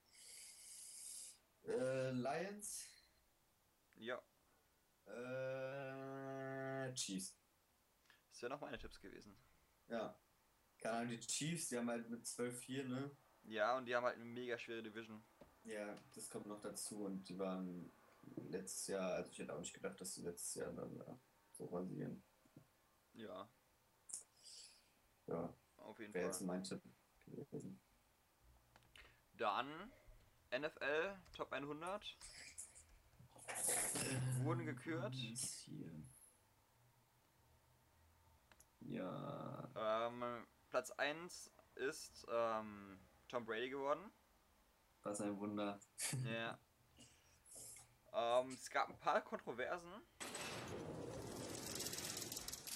Äh, Lions, Ja, äh, Chiefs. das wären noch meine Tipps gewesen. Ja. Keine Ahnung, die Chiefs, die haben halt mit 12-4, ne? Ja, und die haben halt eine mega schwere Division. Ja, das kommt noch dazu und die waren letztes Jahr, also ich hätte auch nicht gedacht, dass sie letztes Jahr dann äh, so rasieren. Ja, Ja, auf jeden wäre Fall. jetzt mein Tipp gewesen. Dann NFL Top 100 wurden gekürt. Hier. Ja. Ähm, Platz 1 ist ähm, Tom Brady geworden. Was ein Wunder. Ja. ähm, es gab ein paar Kontroversen.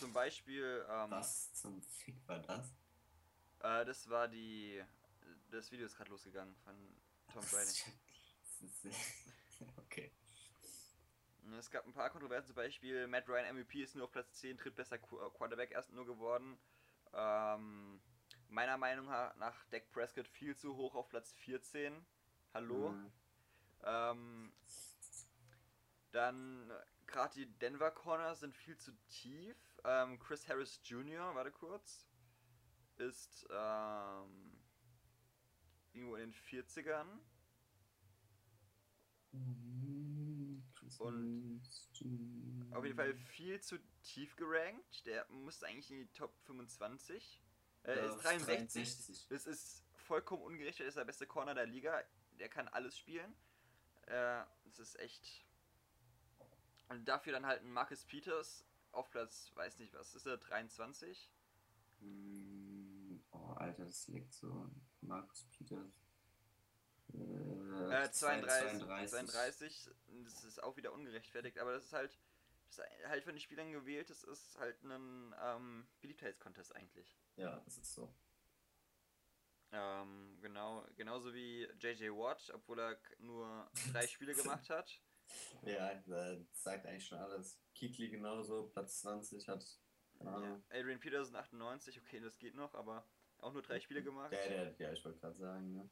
Zum Beispiel, ähm, Was zum Fick war das? äh, das war die. Das Video ist gerade losgegangen von Tom Brady. [LAUGHS] Okay. Es gab ein paar Kontroversen, zum Beispiel Matt Ryan MVP ist nur auf Platz 10, drittbester äh, Quarterback erst nur geworden. Ähm, meiner Meinung nach Dak Prescott viel zu hoch auf Platz 14. Hallo. Mhm. Ähm, dann gerade die Denver Corners sind viel zu tief. Ähm, Chris Harris Jr., warte kurz, ist ähm, irgendwo in den 40ern. Und Auf jeden Fall viel zu tief gerankt. Der musste eigentlich in die Top 25. Äh, Ja, ist 63. 63. Das ist vollkommen ungerecht. Er ist der beste Corner der Liga. Der kann alles spielen. Äh, das ist echt. Und dafür dann halt ein Marcus Peters auf Platz, weiß nicht was, ist er 23? Mm, Oh, Alter, das liegt so. Markus Peters. Äh, 32, 32. Das ist auch wieder ungerechtfertigt, aber das ist halt, das ist halt von den Spielern gewählt. Das ist halt ein ähm, Beliebtheitscontest eigentlich. Ja, das ist so. Ähm, genau, genauso wie JJ Watt, obwohl er nur drei Spiele [LAUGHS] gemacht hat. Ja, das sagt eigentlich schon alles. Kikli genauso, Platz 20 hat. Ja. Adrian Peterson 98, okay, das geht noch, aber auch nur drei Spiele gemacht. Der, der, ja, ich wollte gerade sagen, ne?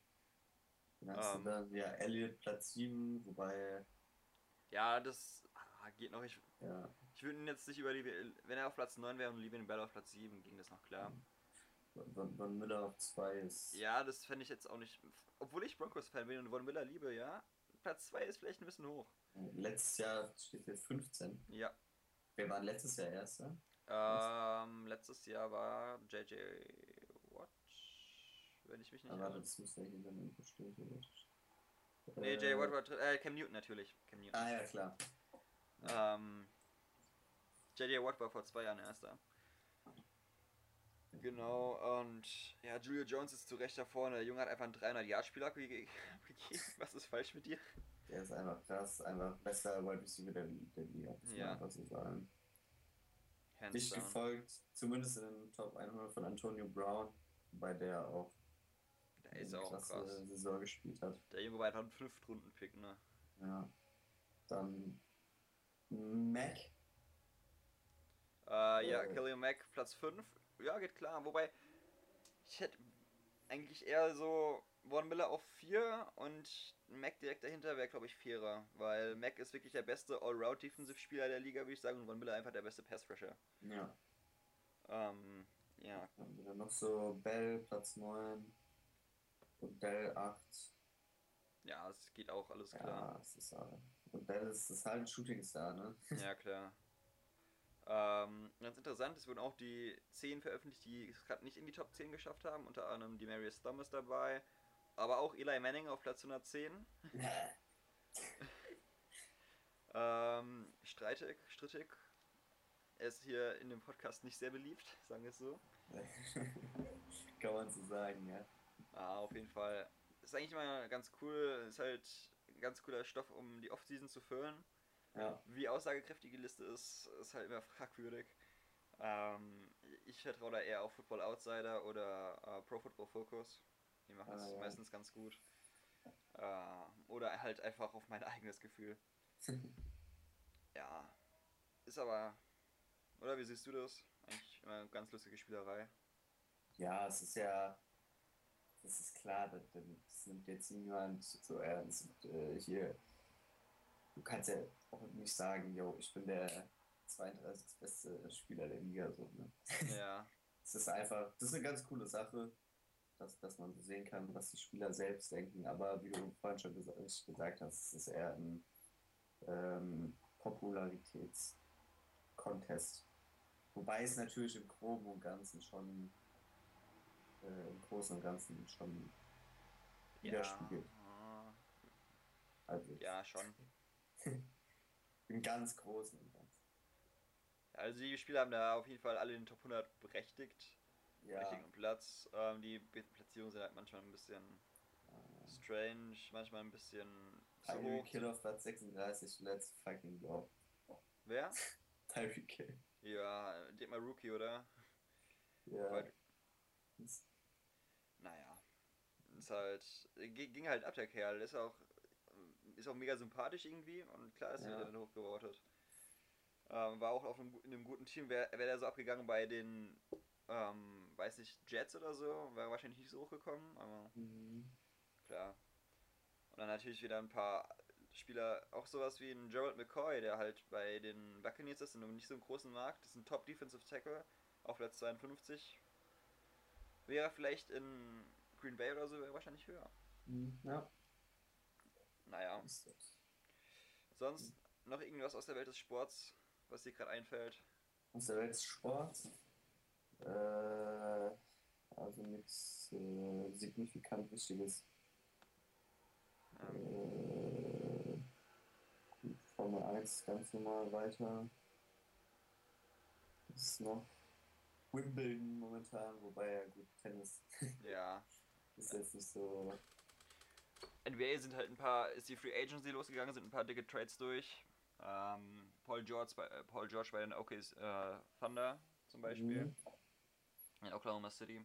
Hast Ähm. dann, ja, Elliot Platz 7, wobei, Ja, das ah, geht noch. Ich, ja, ich würde ihn jetzt nicht über die. Wenn er auf Platz 9 wäre und Livian Bell auf Platz 7, ging das noch klar. Von, von Müller auf 2 ist. Ja, das fände ich jetzt auch nicht. Obwohl ich Broncos-Fan bin und Von Miller liebe, ja. Platz 2 ist vielleicht ein bisschen hoch. Letztes Jahr steht hier 15. Ja. Wer war letztes Jahr Erster? Ähm, letztes Jahr war JJ Watt, wenn ich mich nicht irre. das müsste hier dann irgendwo stehen. Nee, Äh, JJ Watt war äh, Cam Newton natürlich. Cam Newton. Ah, ja, klar. Ähm, JJ Watt war vor zwei Jahren erster. Genau, und ja, Julio Jones ist zu Recht da vorne. Der Junge hat einfach einen 300-Yard-Spiel [LAUGHS] abgegeben. Was ist falsch mit dir? Der ist einfach krass, einfach bester Wide Receiver der, der Liga. muss man Ja. einfach so sagen. Hands Dicht down. gefolgt, zumindest in den Top 100 von Antonio Brown, bei der auch Der ist auch klasse krass. Saison gespielt hat. Der Junge war einfach ein Fünft-Runden-Pick, ne? Ja. Dann Mac. Äh, ja, Äh. Killian Mack, Platz 5. Ja, geht klar. Wobei, ich hätte eigentlich eher so Von Miller auf 4 und Mac direkt dahinter wäre, glaube ich, fairer, weil Mac ist wirklich der beste Allround-Defensive-Spieler der Liga, würde ich sagen, und Von Miller einfach der beste Pass-Rusher. Ja. Ähm, ja, Dann wieder noch so Bell, Platz 9. Und Bell 8. ja, es geht auch, alles Ja, klar. es ist, äh, und Bell ist, ist halt ein Shooting Star, ne? [LAUGHS] Ja, klar. Ähm, ganz interessant, es wurden auch die 10 veröffentlicht, die es gerade nicht in die Top 10 geschafft haben, unter anderem die Marius Thomas dabei, aber auch Eli Manning auf Platz 110. [LAUGHS] Ähm, streitig, strittig. Er ist hier in dem Podcast nicht sehr beliebt, sagen wir es so. [LAUGHS] Kann man so sagen, ja. Ah, auf jeden Fall. Ist eigentlich immer ganz cool, ist halt ein ganz cooler Stoff, um die Offseason zu füllen. Ja, Wie aussagekräftig die Liste ist, ist halt immer fragwürdig. Ähm, ich vertraue da eher auf Football Outsider oder äh, Pro Football Focus. Die machen das Ah, ja. meistens ganz gut. Äh, oder halt einfach auf mein [LAUGHS] eigenes Gefühl. [LAUGHS] Ja. Ist aber. Oder wie siehst du das? Eigentlich immer eine ganz lustige Spielerei. ja, es ist ja, das ist klar, das, das nimmt jetzt niemand so ernst. Äh, hier, du kannst ja auch nicht sagen, yo, ich bin der 32. beste Spieler der Liga, so, ne? Ja. [LAUGHS] Es ist einfach, das ist eine ganz coole Sache, dass, dass man so sehen kann, was die Spieler selbst denken. Aber wie du vorhin schon gesa gesagt hast, es ist eher ein ähm, Popularitäts-Contest. Wobei es natürlich im Groben und Ganzen schon, äh, im Großen und Ganzen schon widerspiegelt. Ja, Also ja, schon. [LAUGHS] im ganz Großen und Ganzen. Also die Spieler haben da auf jeden Fall alle in den Top 100 berechtigt. Ja, Richtigen Platz. Ähm, die Platzierungen sind halt manchmal ein bisschen äh, strange, manchmal ein bisschen zu Tyreek hoch. Kill auf Platz 36, let's fucking go. Wer? [LAUGHS] Tyreek Kill. Ja, denk mal Rookie, oder? Ja. Weil- Naja. Ist halt. Ging halt ab, der Kerl. Ist auch. Ist auch mega sympathisch irgendwie und klar ist er Ja. dann hochgewortet. Ähm, war auch auf einem, in einem guten Team. Wäre wär der so abgegangen bei den, ähm, weiß nicht, Jets oder so, wäre wahrscheinlich nicht so hochgekommen, aber Mhm. klar. Und dann natürlich wieder ein paar Spieler, auch sowas wie ein Gerald McCoy, der halt bei den Buccaneers ist, in einem nicht so einem großen Markt. Ist ein Top Defensive Tackle auf Platz 52. Wäre vielleicht in Green Bay oder so, wäre wahrscheinlich höher. Mhm. Ja. Naja, sonst noch irgendwas aus der Welt des Sports, was dir gerade einfällt? Aus der Welt des Sports. Äh, also nichts äh, signifikant Wichtiges. Äh, gut, Formel 1 ganz normal weiter. Was ist noch? Wimbledon momentan, wobei ja gut, Tennis [LAUGHS] ja. ist jetzt nicht so. NBA sind halt ein paar, ist die Free Agency losgegangen, sind ein paar dicke Trades durch. Ähm, Paul George bei, äh, Paul George bei den OKs äh, Thunder zum Beispiel. Mhm. In Oklahoma City.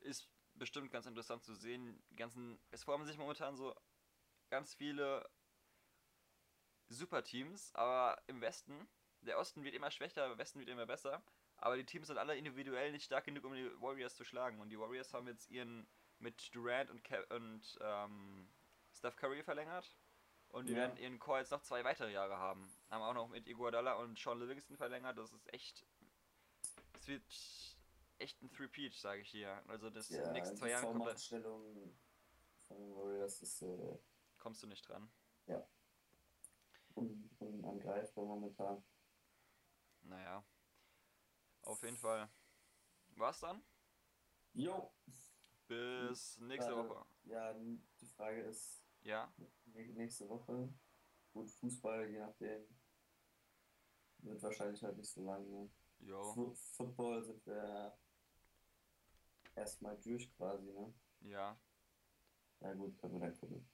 Ist bestimmt ganz interessant zu sehen. Die ganzen, es formen sich momentan so ganz viele Superteams, aber im Westen, der Osten wird immer schwächer, der Westen wird immer besser. Aber die Teams sind alle individuell nicht stark genug, um die Warriors zu schlagen. Und die Warriors haben jetzt ihren mit Durant und, Ke und ähm, Steph Curry verlängert. Und die Ja. werden ihren Core jetzt noch zwei weitere Jahre haben. Haben auch noch mit Iguodala und Sean Livingston verlängert. Das ist echt. Es wird echt ein Three-Peat, sage ich hier. Also das in Ja, den nächsten zwei Jahren komplett, Vormachtstellung von Warriors ist äh, kommst du nicht dran. un unangreifbar momentan. Naja. Auf jeden Fall. War's dann? Jo! Bis nächste Gerade- Woche. Ja, die Frage ist, Ja? nä- nächste Woche, gut, Fußball, je nachdem, wird wahrscheinlich halt nicht so lange. Jo. Fu Football sind wir erstmal durch quasi, ne? Ja. Ja gut, können wir dann gucken.